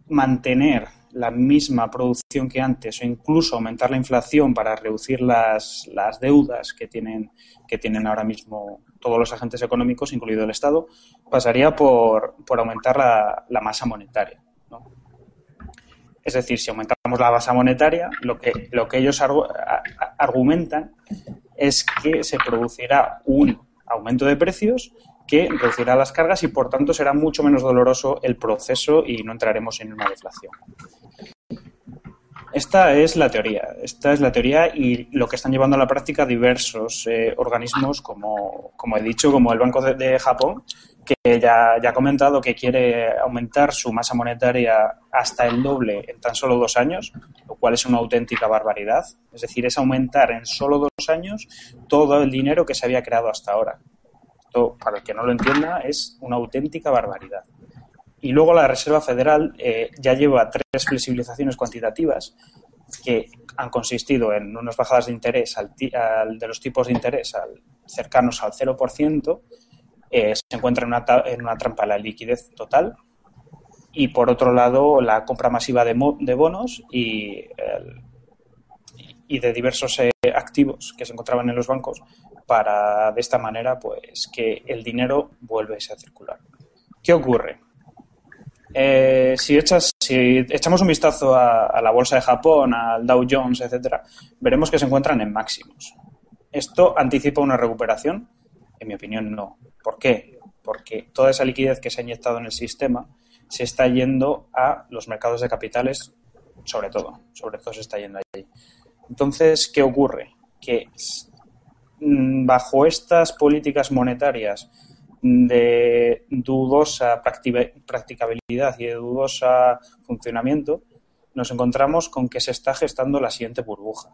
mantener la misma producción que antes o incluso aumentar la inflación para reducir las, las deudas que tienen, que tienen ahora mismo todos los agentes económicos, incluido el Estado, pasaría por, por aumentar la, la masa monetaria. Es decir, si aumentamos la masa monetaria, lo que, lo que ellos argumentan es que se producirá un aumento de precios que reducirá las cargas y por tanto será mucho menos doloroso el proceso y no entraremos en una deflación. Esta es la teoría, esta es la teoría y lo que están llevando a la práctica diversos eh, organismos, como, como, he dicho, como el Banco de, Japón, que ya, ya, ha comentado que quiere aumentar su masa monetaria hasta el doble en tan solo dos años, lo cual es una auténtica barbaridad. Es decir, es aumentar en solo dos años todo el dinero que se había creado hasta ahora. Para el que no lo entienda, es una auténtica barbaridad. Y luego la Reserva Federal eh, ya lleva tres flexibilizaciones cuantitativas que han consistido en unas bajadas de interés al, de los tipos de interés al, cercanos al 0%, eh, se encuentra en una, en una trampa la liquidez total y por otro lado la compra masiva de, de bonos y, y de diversos eh, activos que se encontraban en los bancos para de esta manera pues que el dinero vuelva a circular. ¿Qué ocurre? Eh, si, echas, si echamos un vistazo a, la bolsa de Japón, al Dow Jones, etcétera, veremos que se encuentran en máximos. ¿Esto anticipa una recuperación? En mi opinión, no. ¿Por qué? Porque toda esa liquidez que se ha inyectado en el sistema se está yendo a los mercados de capitales, sobre todo. Sobre todo se está yendo. Entonces, ¿qué ocurre? Que mm, bajo estas políticas monetarias de dudosa practicabilidad y de dudosa funcionamiento, nos encontramos con que se está gestando la siguiente burbuja.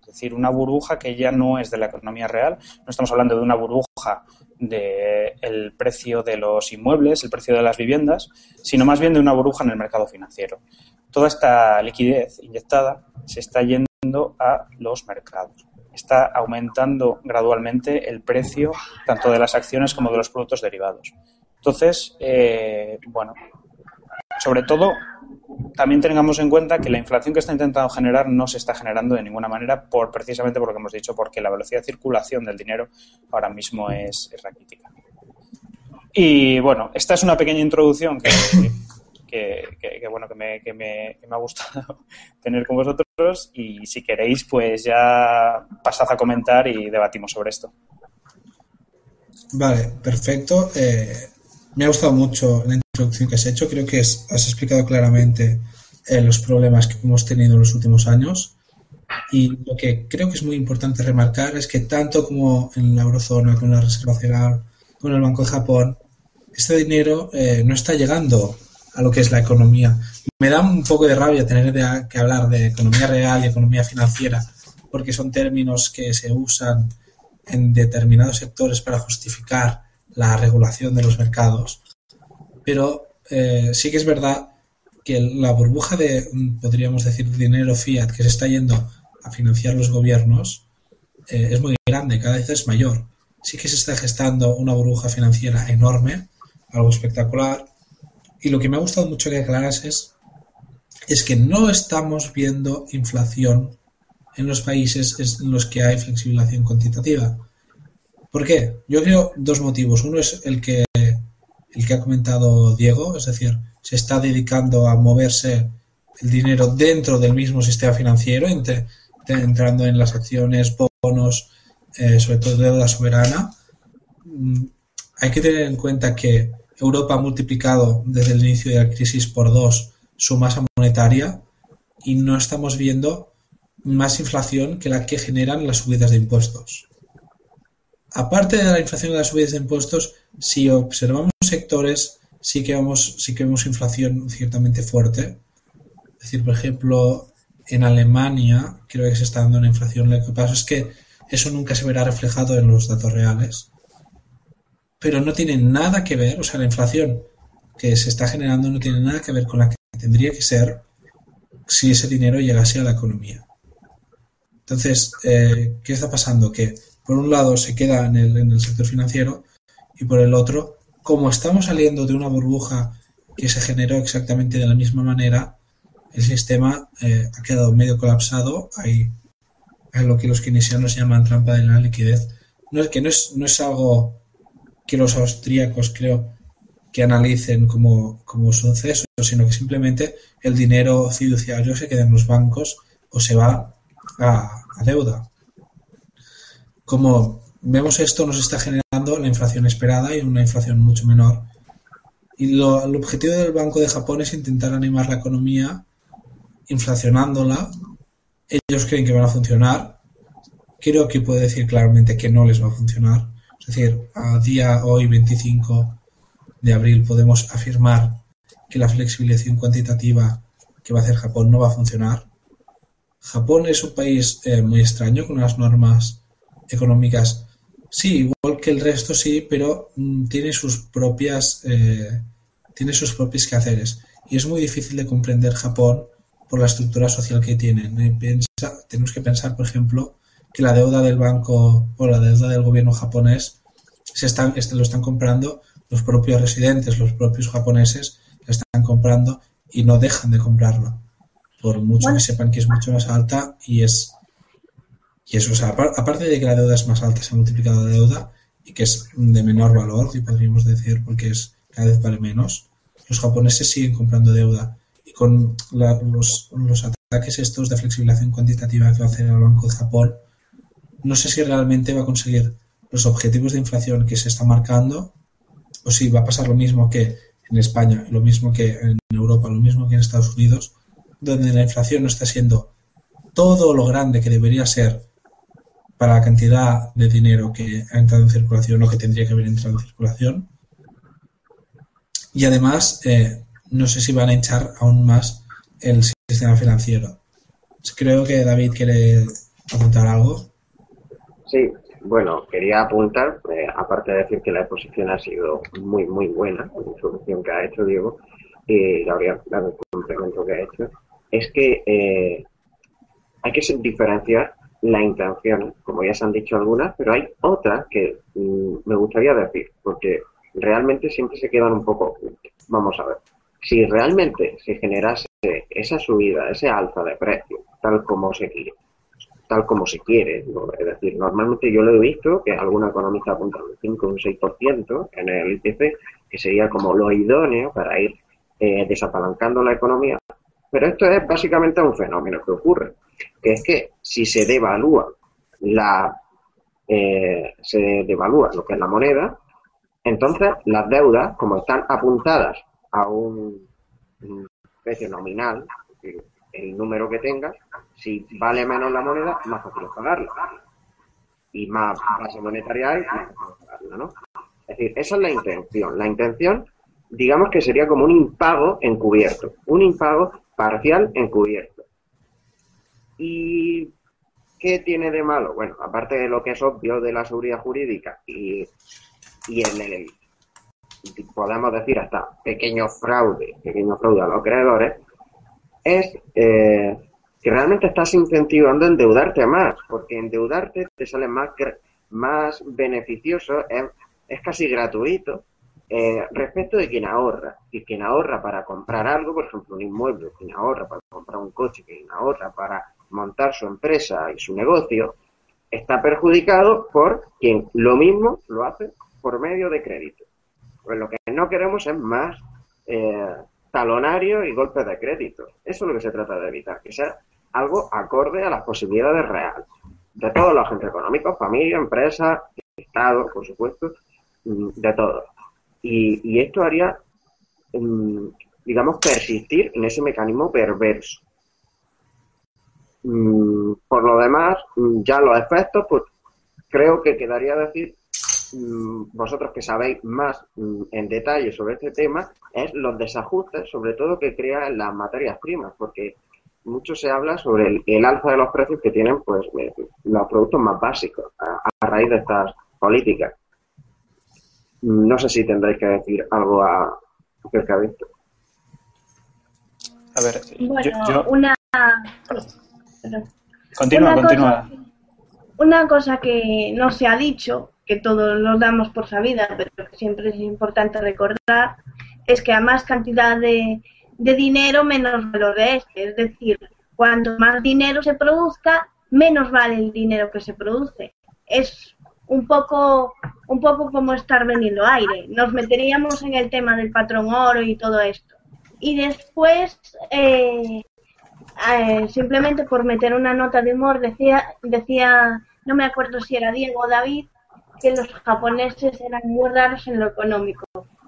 Es decir, una burbuja que ya no es de la economía real, no estamos hablando de una burbuja del precio de los inmuebles, el precio de las viviendas, sino más bien de una burbuja en el mercado financiero. Toda esta liquidez inyectada se está yendo a los mercados está aumentando gradualmente el precio tanto de las acciones como de los productos derivados. Entonces, eh, bueno, sobre todo, también tengamos en cuenta que la inflación que está intentando generar no se está generando de ninguna manera por precisamente por lo que hemos dicho, porque la velocidad de circulación del dinero ahora mismo es, es raquítica. Y bueno, esta es una pequeña introducción que, que, bueno, que me, que, me, me ha gustado <laughs> tener con vosotros y si queréis, pues ya pasad a comentar y debatimos sobre esto. Vale, perfecto. Eh, me ha gustado mucho la introducción que has hecho. Creo que has explicado claramente eh, los problemas que hemos tenido en los últimos años. Y lo que creo que es muy importante remarcar es que tanto como en la eurozona, con la Reserva Federal, con el Banco de Japón, este dinero eh, no está llegando a lo que es la economía. Me da un poco de rabia tener que hablar de economía real y economía financiera, porque son términos que se usan en determinados sectores para justificar la regulación de los mercados. Pero eh, sí que es verdad que la burbuja de, podríamos decir, dinero fiat que se está yendo a financiar los gobiernos eh, es muy grande, cada vez es mayor. Sí que se está gestando una burbuja financiera enorme, algo espectacular, y lo que me ha gustado mucho que aclaras es, es que no estamos viendo inflación en los países en los que hay flexibilización cuantitativa. ¿Por qué? Yo creo dos motivos. Uno es el que el que ha comentado Diego, es decir, se está dedicando a moverse el dinero dentro del mismo sistema financiero, entrando en las acciones, bonos, eh, sobre todo deuda soberana. Mm, hay que tener en cuenta que Europa ha multiplicado desde el inicio de la crisis por dos su masa monetaria y no estamos viendo más inflación que la que generan las subidas de impuestos. Aparte de la inflación de las subidas de impuestos, si observamos sectores, sí que, sí que vemos inflación ciertamente fuerte. Es decir, por ejemplo, en Alemania creo que se está dando una inflación. Lo que pasa es que eso nunca se verá reflejado en los datos reales. Pero no tiene nada que ver, o sea, la inflación que se está generando no tiene nada que ver con la que tendría que ser si ese dinero llegase a la economía. Entonces, eh, ¿qué está pasando? Que por un lado se queda en el, sector financiero y por el otro, como estamos saliendo de una burbuja que se generó exactamente de la misma manera, el sistema eh, ha quedado medio colapsado. Hay, hay, lo que los keynesianos llaman trampa de la liquidez. No es que no es, no es algo que los austríacos creo que analicen como, como suceso, sino que simplemente el dinero fiduciario se queda en los bancos o se va a, deuda. Como vemos esto nos está generando la inflación esperada y una inflación mucho menor. Y lo, el objetivo del Banco de Japón es intentar animar la economía inflacionándola. Ellos creen que van a funcionar. Creo que puede decir claramente que no les va a funcionar. Es decir, a día hoy 25 de abril podemos afirmar que la flexibilización cuantitativa que va a hacer Japón no va a funcionar. Japón es un país eh, muy extraño, con unas normas económicas, sí, igual que el resto, sí, pero mm, tiene sus propias eh, tiene sus propios quehaceres. Y es muy difícil de comprender Japón por la estructura social que tienen. Eh, tenemos que pensar, por ejemplo, que la deuda del banco o la deuda del gobierno japonés se están, lo están comprando los propios residentes, los propios japoneses, la están comprando y no dejan de comprarla por mucho que sepan que es mucho más alta y es y eso, o sea, aparte de que la deuda es más alta, se ha multiplicado la deuda y que es de menor valor, si podríamos decir, porque es cada vez vale menos, los japoneses siguen comprando deuda y con los, los ataques estos de flexibilización cuantitativa que va a hacer el Banco de Japón, no sé si realmente va a conseguir los objetivos de inflación que se está marcando o si va a pasar lo mismo que en España, lo mismo que en Europa, lo mismo que en Estados Unidos, donde la inflación no está siendo todo lo grande que debería ser para la cantidad de dinero que ha entrado en circulación o que tendría que haber entrado en circulación. Y además, eh, no sé si van a echar aún más el sistema financiero. Creo que David quiere apuntar algo. Sí, bueno, quería apuntar, eh, aparte de decir que la exposición ha sido muy, muy buena, la introducción que ha hecho Diego, y Gabriel, el complemento que ha hecho, es que eh, hay que diferenciar la intención, como ya se han dicho algunas, pero hay otras que mm, me gustaría decir, porque realmente siempre se quedan un poco. Vamos a ver, si realmente se generase esa subida, ese alza de precio, tal como se quiere, tal como se quiere, es decir, normalmente yo lo he visto que alguna economista apunta un 5 o un 6% en el IPC, que sería como lo idóneo para ir eh, desapalancando la economía, pero esto es básicamente un fenómeno que ocurre, que es que si se devalúa la eh, se devalúa lo que es la moneda, entonces las deudas, como están apuntadas a un, precio nominal, el número que tengas, si vale menos la moneda, más fácil es pagarla. Y más base monetaria hay, más fácil es pagarla, ¿no? Es decir, esa es la intención. La intención, digamos que sería como un impago encubierto. Un impago parcial encubierto. ¿Y qué tiene de malo? Bueno, aparte de lo que es obvio de la seguridad jurídica y, y en el, podemos decir hasta pequeño fraude, pequeño fraude a los creadores, es eh, que realmente estás incentivando endeudarte más, porque endeudarte te sale más, más beneficioso, es, es casi gratuito eh, respecto de quien ahorra, y quien ahorra para comprar algo, por ejemplo un inmueble, quien ahorra para comprar un coche, quien ahorra para montar su empresa y su negocio, está perjudicado por quien lo mismo lo hace por medio de crédito. Pues lo que no queremos es más eh, talonario y golpes de crédito. Eso es lo que se trata de evitar, que sea algo acorde a las posibilidades reales de todos los agentes económicos, familia, empresa, Estado, por supuesto, mm, de todo. Y, esto haría, mm, digamos, persistir en ese mecanismo perverso. Mm, por lo demás, ya los efectos, pues creo que quedaría decir vosotros que sabéis más en detalle sobre este tema, es los desajustes, sobre todo que crea en las materias primas, porque mucho se habla sobre el, alza de los precios que tienen pues eh, los productos más básicos a, raíz de estas políticas. No sé si tendréis que decir algo a, acerca de esto. A ver, bueno, una... Continúa, continúa. una cosa que no se ha dicho, que todos lo damos por sabida, pero que siempre es importante recordar, es que a más cantidad de, de dinero, menos valor este. Es decir, cuanto más dinero se produzca, menos vale el dinero que se produce. Es un poco, un poco como estar vendiendo aire. Nos meteríamos en el tema del patrón oro y todo esto. Y después, eh, eh, simplemente por meter una nota de humor, decía, decía, no me acuerdo si era Diego o David, que los japoneses eran muy raros en lo económico.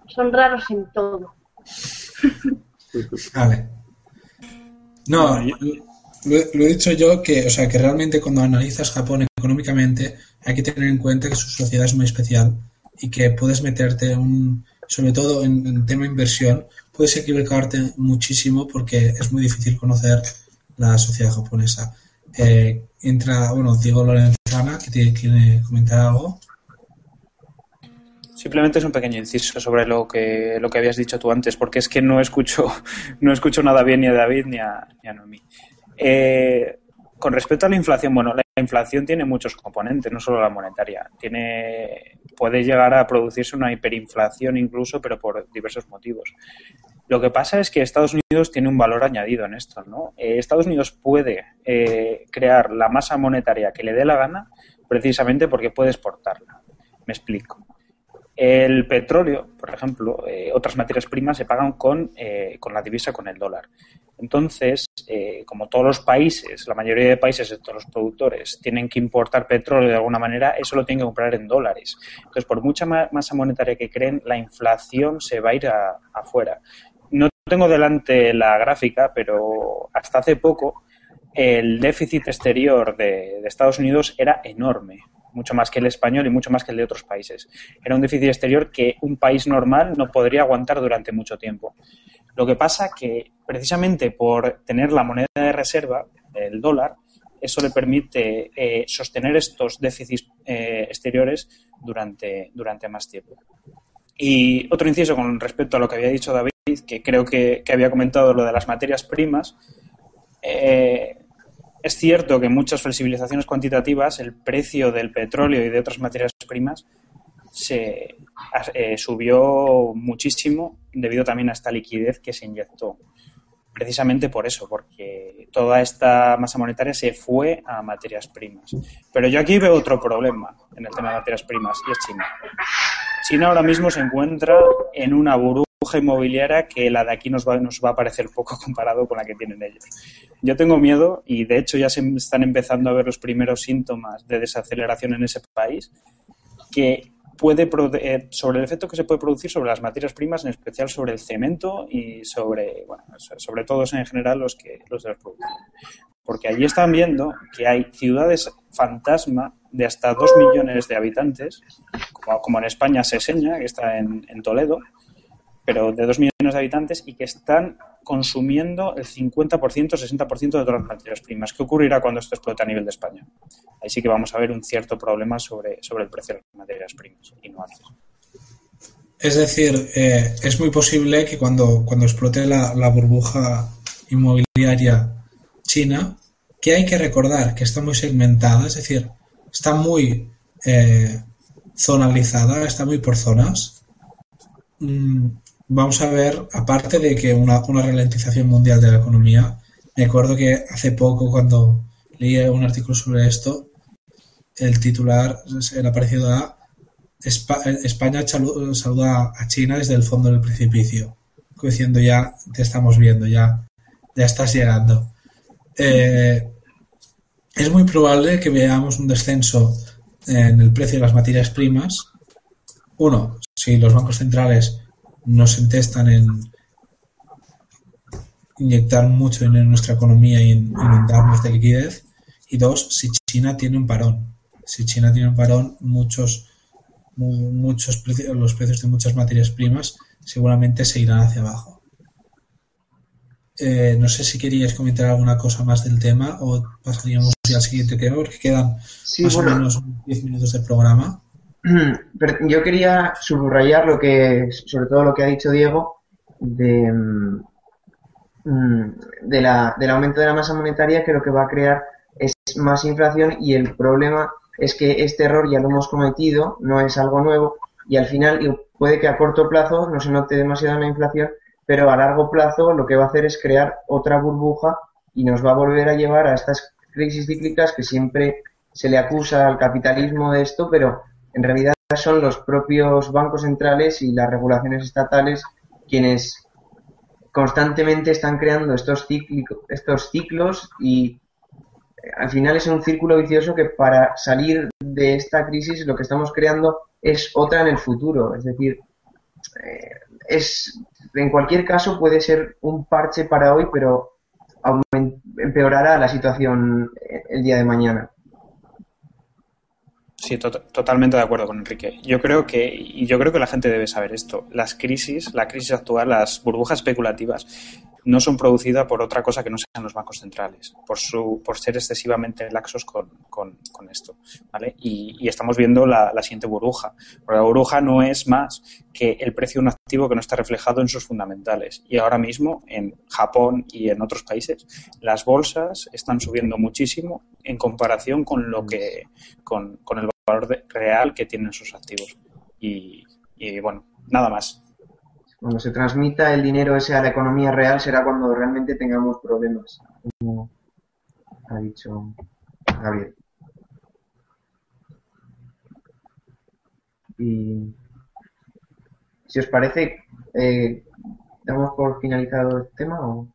Son raros en todo. <laughs> Vale. No, lo, he dicho yo que, o sea, que realmente cuando analizas Japón económicamente hay que tener en cuenta que su sociedad es muy especial y que puedes meterte un, sobre todo en, en tema inversión, puedes equivocarte muchísimo porque es muy difícil conocer la sociedad japonesa. Eh, entra, bueno, Diego Lorenzana, que tiene que comentar algo. Simplemente es un pequeño inciso sobre lo que, lo que habías dicho tú antes, porque es que no escucho, <laughs> no escucho nada bien ni a David ni a, ni a Noemí. Eh, con respecto a la inflación, bueno, la inflación tiene muchos componentes, no solo la monetaria. Tiene, puede llegar a producirse una hiperinflación incluso, pero por diversos motivos. Lo que pasa es que Estados Unidos tiene un valor añadido en esto, ¿no? Eh, Estados Unidos puede eh, crear la masa monetaria que le dé la gana precisamente porque puede exportarla. Me explico. El petróleo, por ejemplo, eh, otras materias primas se pagan con, eh, con la divisa, con el dólar. Entonces, eh, como todos los países, la mayoría de países, todos los productores, tienen que importar petróleo de alguna manera, eso lo tienen que comprar en dólares. Entonces, por mucha masa monetaria que creen, la inflación se va a ir afuera. No tengo delante la gráfica, pero hasta hace poco el déficit exterior de Estados Unidos era enorme mucho más que el español y mucho más que el de otros países. Era un déficit exterior que un país normal no podría aguantar durante mucho tiempo. Lo que pasa que precisamente por tener la moneda de reserva, el dólar, eso le permite eh, sostener estos déficits eh, exteriores durante, durante más tiempo. Y otro inciso con respecto a lo que había dicho David, que creo que, había comentado lo de las materias primas. Eh, es cierto que muchas flexibilizaciones cuantitativas el precio del petróleo y de otras materias primas se eh, subió muchísimo debido también a esta liquidez que se inyectó. Precisamente por eso, porque toda esta masa monetaria se fue a materias primas. Pero yo aquí veo otro problema en el tema de materias primas y es China. China ahora mismo se encuentra en una burbuja inmobiliaria que la de aquí nos va, nos va a parecer poco <laughs> comparado con la que tienen ellos. Yo tengo miedo y de hecho ya se están empezando a ver los primeros síntomas de desaceleración en ese país que puede eh, sobre el efecto que se puede producir sobre las materias primas, en especial sobre el cemento y sobre, bueno, sobre todos en general los que los de los. Porque allí están viendo que hay ciudades fantasma de hasta dos millones de habitantes, como, en España se seña, que está en Toledo, pero de 2 millones de habitantes y que están consumiendo el 50%, 60% de todas las materias primas. ¿Qué ocurrirá cuando esto explote a nivel de España? Ahí sí que vamos a ver un cierto problema sobre, sobre el precio de las materias primas y no antes. Es decir, eh, es muy posible que cuando, cuando explote la, burbuja inmobiliaria china, que hay que recordar que está muy segmentada, es decir, está muy eh, zonalizada, está muy por zonas. Mm, vamos a ver, aparte de que una, una ralentización mundial de la economía, me acuerdo que hace poco cuando leí un artículo sobre esto, el titular, el aparecido a Espa- España saluda a China desde el fondo del precipicio, diciendo ya te estamos viendo, ya, ya estás llegando. Eh, es muy probable que veamos un descenso en el precio de las materias primas. Uno, si los bancos centrales no se entestan en inyectar mucho dinero en nuestra economía y en inundarnos de liquidez. Y dos, si China tiene un parón. Si China tiene un parón, muchos, mu- muchos precios, los precios de muchas materias primas seguramente se irán hacia abajo. Eh, no sé si queríais comentar alguna cosa más del tema o pasaríamos ya al siguiente tema porque quedan Sí, más bueno, o menos 10 minutos de programa. <clears throat> yo quería subrayar lo que, sobre todo lo que ha dicho Diego, de, mm, de la, del aumento de la masa monetaria que lo que va a crear es más inflación y el problema es que este error ya lo hemos cometido, no es algo nuevo y al final puede que a corto plazo no se note demasiado la inflación, pero a largo plazo lo que va a hacer es crear otra burbuja y nos va a volver a llevar a estas crisis cíclicas que siempre se le acusa al capitalismo de esto, pero en realidad son los propios bancos centrales y las regulaciones estatales quienes constantemente están creando estos, estos ciclos y eh, al final es un círculo vicioso que para salir de esta crisis lo que estamos creando es otra en el futuro. Es decir, eh, es en cualquier caso puede ser un parche para hoy, pero empeorará la situación el día de mañana. Sí, to- totalmente de acuerdo con Enrique. Yo creo que, y yo creo que la gente debe saber esto. Las crisis, la crisis actual, las burbujas especulativas, no son producidas por otra cosa que no sean los bancos centrales, por su, por ser excesivamente laxos con, con- esto, ¿vale? Y, y estamos viendo la, siguiente burbuja. Porque la burbuja no es más que el precio de un activo que no está reflejado en sus fundamentales. Y ahora mismo, en Japón y en otros países, las bolsas están subiendo muchísimo en comparación con lo que, con, con el valor real que tienen sus activos. Y, y, bueno, nada más. Cuando se transmita el dinero ese a la economía real será cuando realmente tengamos problemas, como ha dicho Gabriel. Y si os parece, eh, ¿damos por finalizado el tema o...?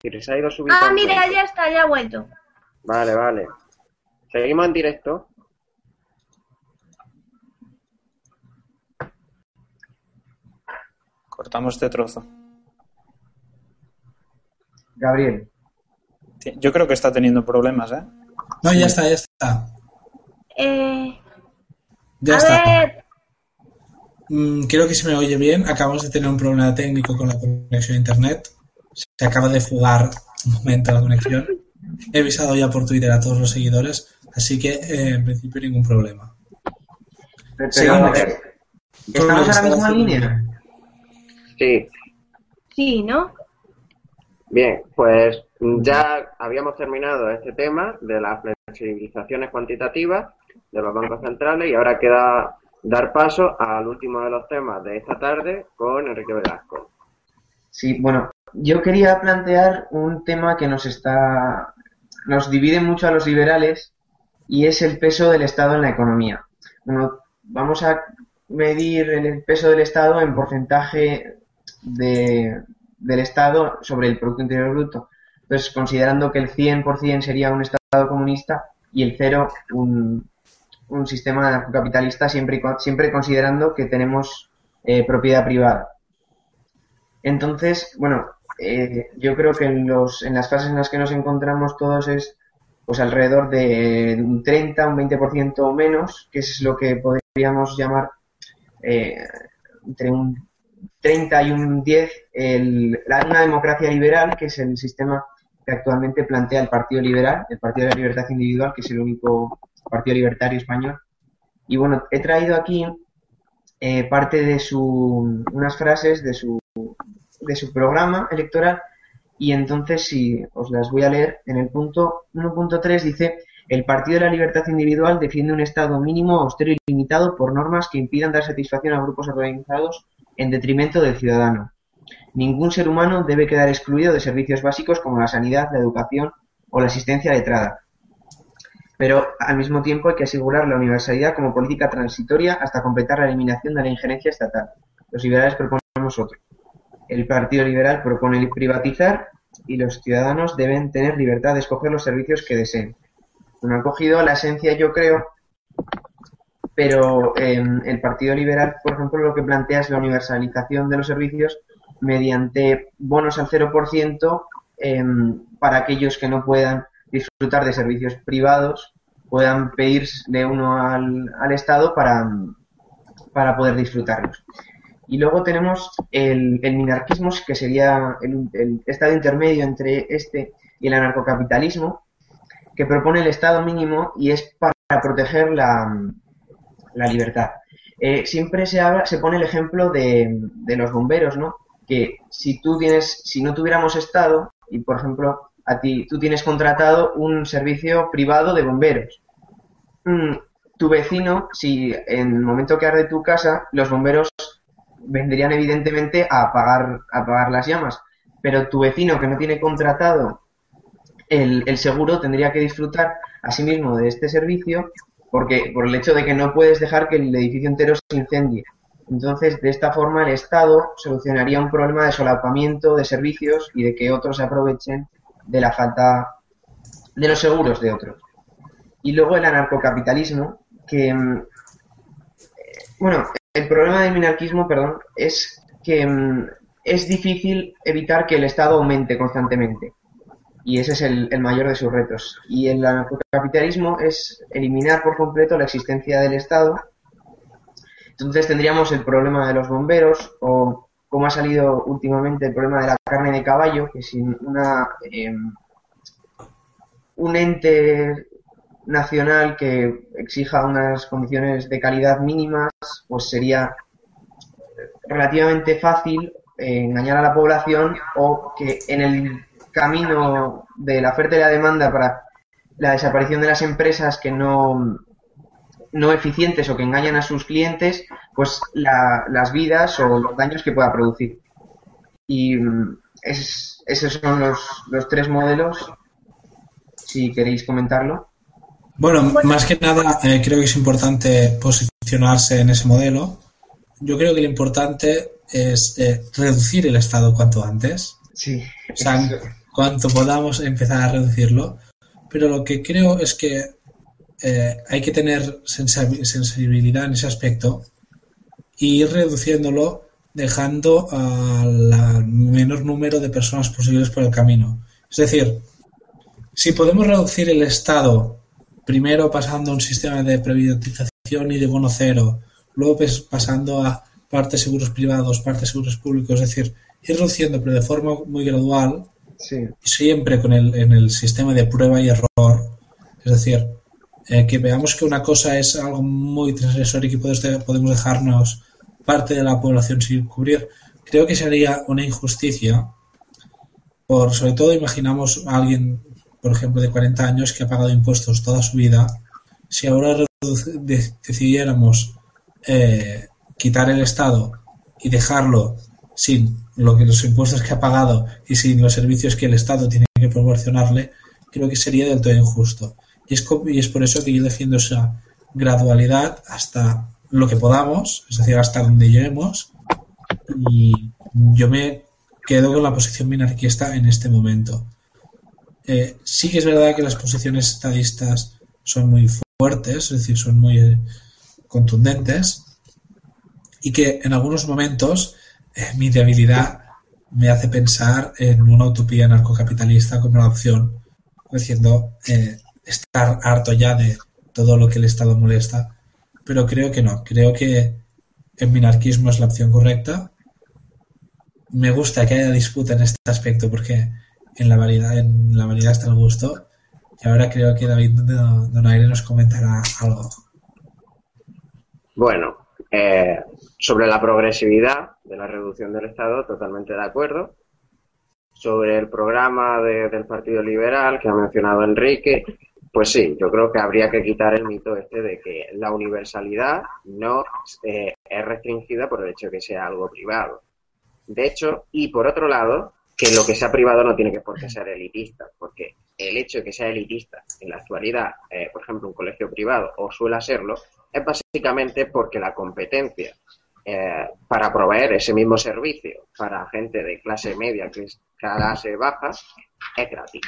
Ah, mira, ya está, ya ha vuelto. Vale, vale. Seguimos en directo. Cortamos este trozo. Gabriel, Yo creo que está teniendo problemas, ¿eh? No, ya está, ya está. Eh, Ya a está. ver, Mm, creo que se me oye bien. Acabamos de tener un problema técnico con la conexión a internet. Se acaba de fugar un momento la conexión. He avisado ya por Twitter a todos los seguidores, así que eh, en principio ningún problema. pero, ¿estamos ahora mismo en línea? Sí, sí, ¿no? bien, pues ya habíamos terminado este tema de las flexibilizaciones cuantitativas de los bancos centrales y ahora queda dar paso al último de los temas de esta tarde con Enrique Velasco. Sí, bueno, yo quería plantear un tema que nos está, nos divide mucho a los liberales y es el peso del Estado en la economía. Bueno, vamos a medir el peso del Estado en porcentaje de, del Estado sobre el Producto Interior Bruto. Entonces, considerando que el 100% sería un Estado comunista, y el cero un, un sistema capitalista siempre, siempre considerando que tenemos eh, propiedad privada. Entonces, bueno, eh, yo creo que en, los, en las fases en las que nos encontramos todos es pues alrededor de un 30, un 20% o menos, que es lo que podríamos llamar eh, entre un 30 y un 10, el, la, una democracia liberal, que es el sistema que actualmente plantea el Partido Liberal, el Partido de la Libertad Individual, que es el único partido libertario español. Y bueno, he traído aquí eh, parte de su, unas frases de su, de su programa electoral y entonces si os las voy a leer, en el punto 1.3 dice, el Partido de la Libertad Individual defiende un Estado mínimo, austero y limitado por normas que impidan dar satisfacción a grupos organizados en detrimento del ciudadano. Ningún ser humano debe quedar excluido de servicios básicos como la sanidad, la educación o la asistencia letrada. Pero al mismo tiempo hay que asegurar la universalidad como política transitoria hasta completar la eliminación de la injerencia estatal. Los liberales proponemos otro. El Partido Liberal propone privatizar y los ciudadanos deben tener libertad de escoger los servicios que deseen. No ha cogido la esencia, yo creo, pero em, el Partido Liberal, por ejemplo, lo que plantea es la universalización de los servicios mediante bonos al 0% em, para aquellos que no puedan disfrutar de servicios privados, puedan pedir de uno al, al Estado para, para poder disfrutarlos. Y luego tenemos el, el minarquismo, que sería el, estado intermedio entre este y el anarcocapitalismo, que propone el estado mínimo y es para proteger la, la libertad. Eh, siempre se habla, se pone el ejemplo de, de, los bomberos, ¿no? Que si tú tienes, si no tuviéramos estado y por ejemplo a ti tú tienes contratado un servicio privado de bomberos, mm, tu vecino, si en el momento que arde tu casa, los bomberos vendrían evidentemente a apagar, a apagar las llamas. Pero tu vecino que no tiene contratado el, el seguro tendría que disfrutar asimismo sí de este servicio porque por el hecho de que no puedes dejar que el edificio entero se incendie. Entonces, de esta forma, el Estado solucionaría un problema de solapamiento de servicios y de que otros se aprovechen de la falta de los seguros de otros. Y luego el anarcocapitalismo, que, mm, bueno, el problema del minarquismo, perdón, es que mm, es difícil evitar que el Estado aumente constantemente. Y ese es el, mayor de sus retos. Y el anarcocapitalismo es eliminar por completo la existencia del Estado. Entonces tendríamos el problema de los bomberos o, como ha salido últimamente, el problema de la carne de caballo, que sin una, eh, un ente nacional que exija unas condiciones de calidad mínimas, pues sería relativamente fácil eh, engañar a la población o que en el camino de la oferta y la demanda para la desaparición de las empresas que no, no eficientes o que engañan a sus clientes, pues la, las vidas o los daños que pueda producir. Y mm, es, esos son los, los tres modelos, si queréis comentarlo. Bueno, más que nada eh, creo que es importante posicionarse en ese modelo. Yo creo que lo importante es eh, reducir el Estado cuanto antes. Sí. O sea, cuanto podamos empezar a reducirlo. Pero lo que creo es que eh, hay que tener sensibilidad en ese aspecto y ir reduciéndolo dejando al menor número de personas posibles por el camino. Es decir, si podemos reducir el Estado primero pasando a un sistema de privatización y de bono cero, luego pues, pasando a partes seguros privados, partes seguros públicos, es decir, ir reduciendo, pero de forma muy gradual, sí. siempre con el, en el sistema de prueba y error. Es decir, eh, que veamos que una cosa es algo muy transgresor y que podemos dejarnos parte de la población sin cubrir. Creo que sería una injusticia, por sobre todo imaginamos a alguien por ejemplo, de 40 años que ha pagado impuestos toda su vida, si ahora decidiéramos eh, quitar el Estado y dejarlo sin los impuestos que ha pagado y sin los servicios que el Estado tiene que proporcionarle, creo que sería del todo injusto. Y es, y es por eso que yo defiendo esa gradualidad hasta lo que podamos, es decir, hasta donde lleguemos. Y yo me quedo con la posición minarquista en este momento. Eh, sí que es verdad que las posiciones estadistas son muy fuertes, es decir, son muy eh, contundentes y que en algunos momentos eh, mi debilidad me hace pensar en una utopía anarcocapitalista como la opción, diciendo eh, estar harto ya de todo lo que el Estado molesta, pero creo que no, creo que el minarquismo es la opción correcta. Me gusta que haya disputa en este aspecto porque en la variedad, en la variedad está el gusto. Y ahora creo que David Donaire nos comentará algo. Bueno, eh, sobre la progresividad de la reducción del Estado, totalmente de acuerdo. Sobre el programa del Partido Liberal que ha mencionado Enrique, pues sí, yo creo que habría que quitar el mito este de que la universalidad no eh, es restringida por el hecho de que sea algo privado. De hecho, y por otro lado, que lo que sea privado no tiene que por qué ser elitista, porque el hecho de que sea elitista en la actualidad, eh, por ejemplo, un colegio privado, o suele serlo, es básicamente porque la competencia eh, para proveer ese mismo servicio para gente de clase media, clase baja, es gratis.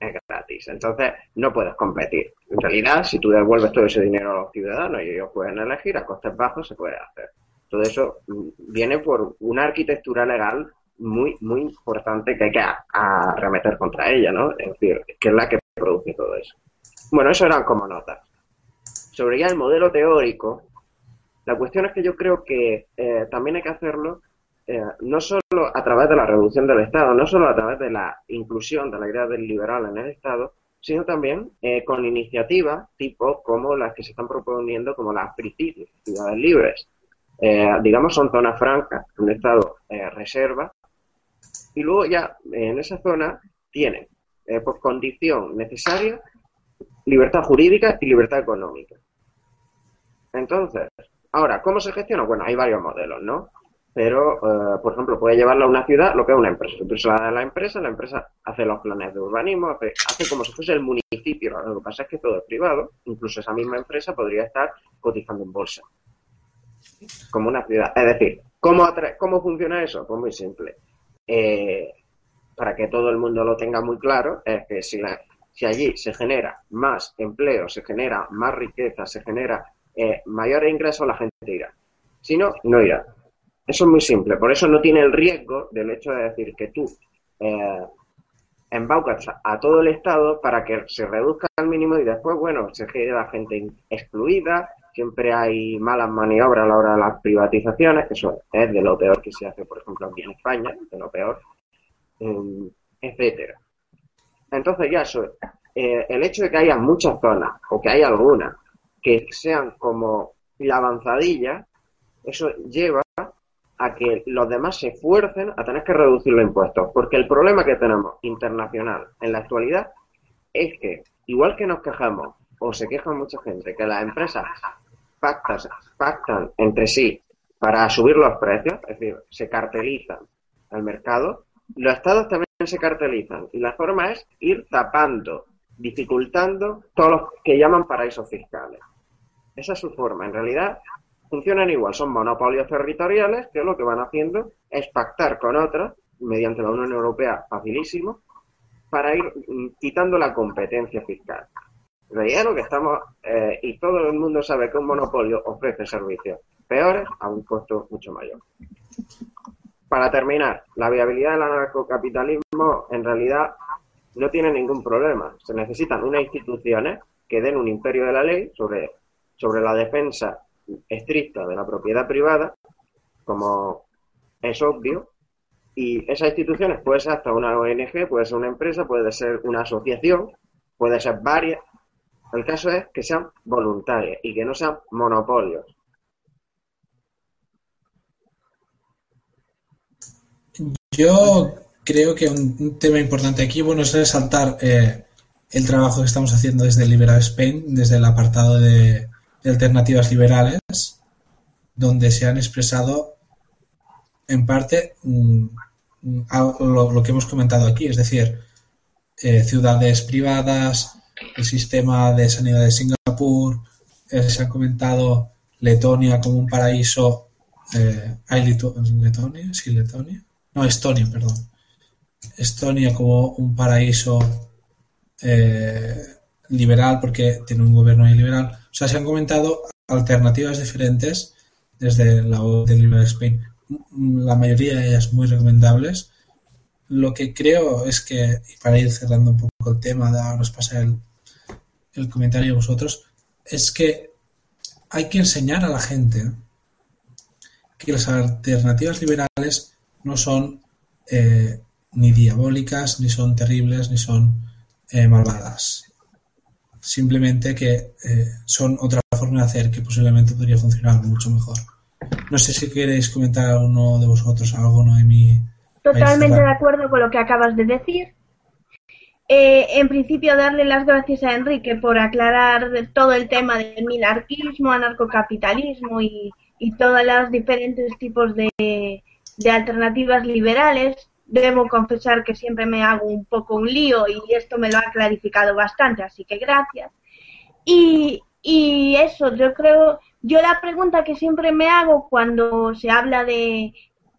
Es gratis. Entonces, no puedes competir. En realidad, si tú devuelves todo ese dinero a los ciudadanos y ellos pueden elegir, a costes bajos se puede hacer. Todo eso mm, viene por una arquitectura legal muy, muy importante que hay que arremeter contra ella, ¿no? Es decir, que es la que produce todo eso. Bueno, eso eran como notas. Sobre ya el modelo teórico, la cuestión es que yo creo que eh, también hay que hacerlo eh, no solo a través de la reducción del Estado, no solo a través de la inclusión de la idea del liberal en el Estado, sino también eh, con iniciativas tipo como las que se están proponiendo como las principios, ciudades libres. digamos, son zonas francas, un Estado reserva, y luego ya en esa zona tienen por condición necesaria libertad jurídica y libertad económica. Entonces, ahora, ¿cómo se gestiona? Bueno, hay varios modelos, ¿no? Pero, eh, por ejemplo, puede llevarlo a una ciudad lo que es una empresa. Tú se la la empresa, la empresa hace los planes de urbanismo, hace, como si fuese el municipio. Lo que pasa es que todo es privado. Incluso esa misma empresa podría estar cotizando en bolsa. Como una ciudad. Es decir, ¿cómo, cómo funciona eso? Pues muy simple. Eh, para que todo el mundo lo tenga muy claro, es que si, la, si allí se genera más empleo, se genera más riqueza, se genera eh, mayor ingreso, la gente irá. Si no, no irá. Eso es muy simple. Por eso no tiene el riesgo del hecho de decir que tú eh, embaucas a todo el Estado para que se reduzca al mínimo y después, bueno, se la gente excluida, siempre hay malas maniobras a la hora de las privatizaciones, que eso es de lo peor que se hace, por ejemplo, aquí en España, de lo peor, em, etcétera. Entonces ya eso, eh, el hecho de que haya muchas zonas, o que haya algunas, que sean como la avanzadilla, eso lleva a que los demás se esfuercen a tener que reducir los impuestos. Porque el problema que tenemos internacional en la actualidad es que, igual que nos quejamos, o se queja mucha gente, que las empresas pactan, pactan entre sí para subir los precios, es decir, se cartelizan al mercado, los estados también se cartelizan. Y la forma es ir tapando, dificultando todos los que llaman paraísos fiscales. Esa es su forma. En realidad funcionan igual. Son monopolios territoriales que lo que van haciendo es pactar con otros, mediante la Unión Europea facilísimo, para ir mm, quitando la competencia fiscal. En que estamos, eh, y todo el mundo sabe que un monopolio ofrece servicios peores a un costo mucho mayor. Para terminar, la viabilidad del anarcocapitalismo en realidad no tiene ningún problema. Se necesitan unas instituciones que den un imperio de la ley sobre sobre la defensa estricta de la propiedad privada, como es obvio, y esas instituciones puede ser hasta una ONG, puede ser una empresa, puede ser una asociación, puede ser varias. El caso es que sean voluntarias y que no sean monopolios. Yo creo que un, tema importante aquí, bueno, es resaltar eh, el trabajo que estamos haciendo desde Liberal Spain, desde el apartado de, alternativas liberales, donde se han expresado en parte lo, que hemos comentado aquí, es decir, eh, ciudades privadas, el sistema de sanidad de Singapur, eh, se ha comentado Letonia como un paraíso. Eh, ¿Hay Letonia? Sí, Letonia. No, Estonia, perdón. Estonia como un paraíso liberal, porque tiene un gobierno liberal. O sea, se han comentado alternativas diferentes desde la web de Liberal Spain. La mayoría de ellas muy recomendables. Lo que creo es que, y para ir cerrando un poco el tema, ahora os pasar el, el comentario a vosotros, es que hay que enseñar a la gente que las alternativas liberales no son eh, ni diabólicas, ni son terribles, ni son eh, malvadas. Simplemente que eh, son otra forma de hacer que posiblemente podría funcionar mucho mejor. No sé si queréis comentar alguno de vosotros algo, Noemi. Totalmente de acuerdo con lo que acabas de decir. Eh, en principio, darle las gracias a Enrique por aclarar todo el tema del minarquismo, anarcocapitalismo y, y todos los diferentes tipos de, de alternativas liberales. Debo confesar que siempre me hago un poco un lío y esto me lo ha clarificado bastante, así que gracias. Y, y eso, yo creo, yo la pregunta que siempre me hago cuando se habla de,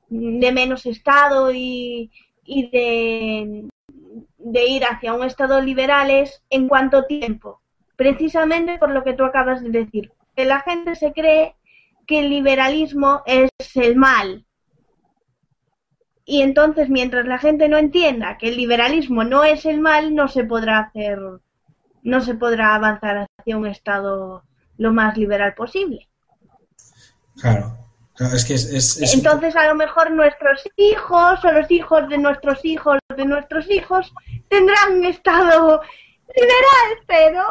de menos Estado y, y de, de ir hacia un Estado liberal es en cuánto tiempo. Precisamente por lo que tú acabas de decir, que la gente se cree que el liberalismo es el mal. Y entonces, mientras la gente no entienda que el liberalismo no es el mal, no se podrá hacer, no se podrá avanzar hacia un Estado lo más liberal posible. Claro. Claro es que es, es, es Entonces, a lo mejor nuestros hijos o los hijos de nuestros hijos de nuestros hijos tendrán un Estado liberal, pero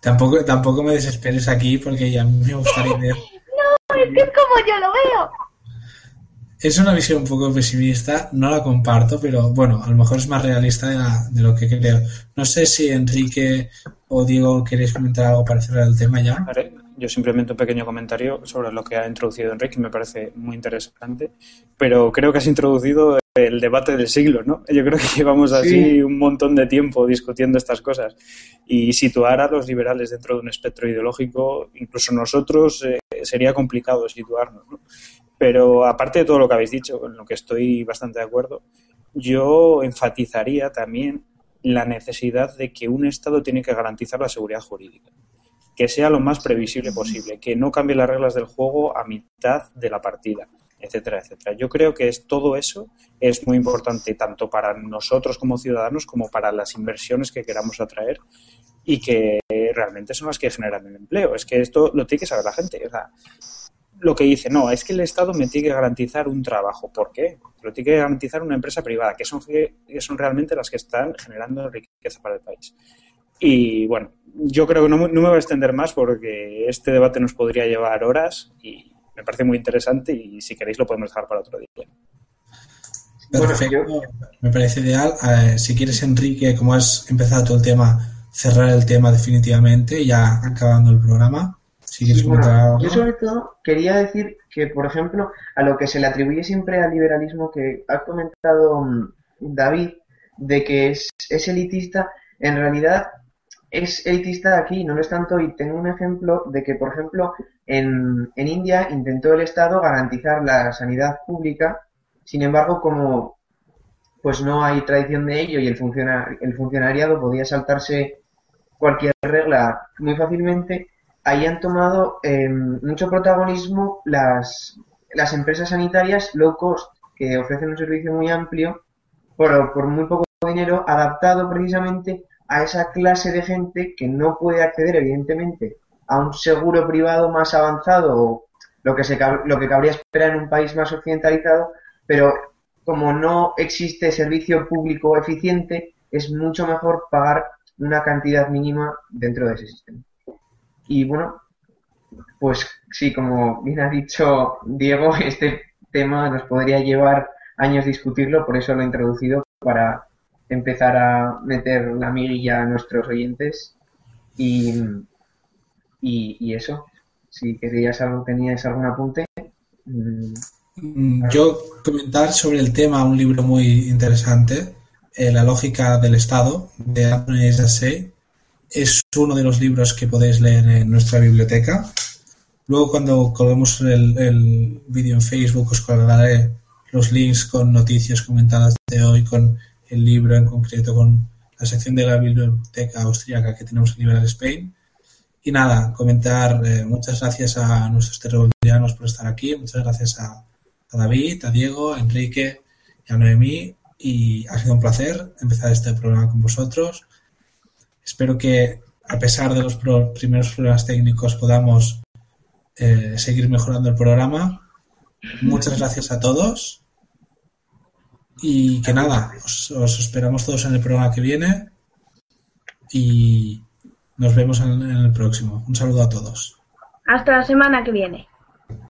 Tampoco, tampoco me desesperes aquí porque ya me gustaría ver. <laughs> no, es que es como yo lo veo. Es una visión un poco pesimista, no la comparto, pero bueno, a lo mejor es más realista de, la- de lo que creo. No sé si Enrique o Diego queréis comentar algo para cerrar el tema ya. Yo simplemente un pequeño comentario sobre lo que ha introducido Enrique, me parece muy interesante, pero creo que has introducido el debate del siglo, ¿no? Yo creo que <laughs> llevamos así Sí. un montón de tiempo discutiendo estas cosas y situar a los liberales dentro de un espectro ideológico, incluso nosotros, eh, sería complicado situarnos, ¿no? Pero aparte de todo lo que habéis dicho, con lo que estoy bastante de acuerdo, yo enfatizaría también la necesidad de que un Estado tiene que garantizar la seguridad jurídica que sea lo más previsible posible, que no cambie las reglas del juego a mitad de la partida, etcétera, etcétera. Yo creo que es todo eso es muy importante tanto para nosotros como ciudadanos como para las inversiones que queramos atraer y que realmente son las que generan el empleo. Es que esto lo tiene que saber la gente. O sea, lo que dice, no, es que el Estado me tiene que garantizar un trabajo. ¿Por qué? Lo tiene que garantizar una empresa privada, que son, que son realmente las que están generando riqueza para el país. Y bueno, yo creo que no, me- no me voy a extender más porque este debate nos podría llevar horas y me parece muy interesante y si queréis lo podemos dejar para otro día. Bueno, Perfecto, me parece ideal. Eh, si quieres, Enrique, como has empezado todo el tema, cerrar el tema definitivamente, ya acabando el programa. Si quieres Sí, bueno, yo sobre todo quería decir que, por ejemplo, a lo que se le atribuye siempre al liberalismo que ha comentado mm, David, de que es, es elitista, en realidad es elitista aquí, no lo es tanto, y tengo un ejemplo de que, por ejemplo, en, en India intentó el Estado garantizar la sanidad pública, sin embargo, como pues no hay tradición de ello y el, funciona- el funcionariado podía saltarse cualquier regla muy fácilmente, ahí han tomado eh, mucho protagonismo las, las empresas sanitarias low cost, que ofrecen un servicio muy amplio por, por muy poco dinero, adaptado precisamente a esa clase de gente que no puede acceder, evidentemente, a un seguro privado más avanzado, o lo que, se, lo que cabría esperar en un país más occidentalizado, pero como no existe servicio público eficiente, es mucho mejor pagar una cantidad mínima dentro de ese sistema. Y bueno, pues sí, como bien ha dicho Diego, <laughs> este tema nos podría llevar años discutirlo, por eso lo he introducido para empezar a meter la miguilla a nuestros oyentes y, y, eso. Si querías algo, tenías algún apunte. mm, Yo comentar sobre el tema un libro muy interesante, eh, La lógica del Estado, de Anthony Jassy. Es uno de los libros que podéis leer en nuestra biblioteca. Luego, cuando colguemos el, el vídeo en Facebook, os colgaré los links con noticias comentadas de hoy, con el libro en concreto, con la sección de la biblioteca austríaca que tenemos en Liberal Spain. Y nada, comentar eh, muchas gracias a nuestros terroristas por estar aquí, muchas gracias a, a David, a Diego, a Enrique y a Noemí. Y ha sido un placer empezar este programa con vosotros. Espero que, a pesar de los pro- primeros problemas técnicos, podamos eh, seguir mejorando el programa. Muchas gracias a todos. Y que nada, os, os esperamos todos en el programa que viene. Y nos vemos en, en el próximo. Un saludo a todos. Hasta la semana que viene.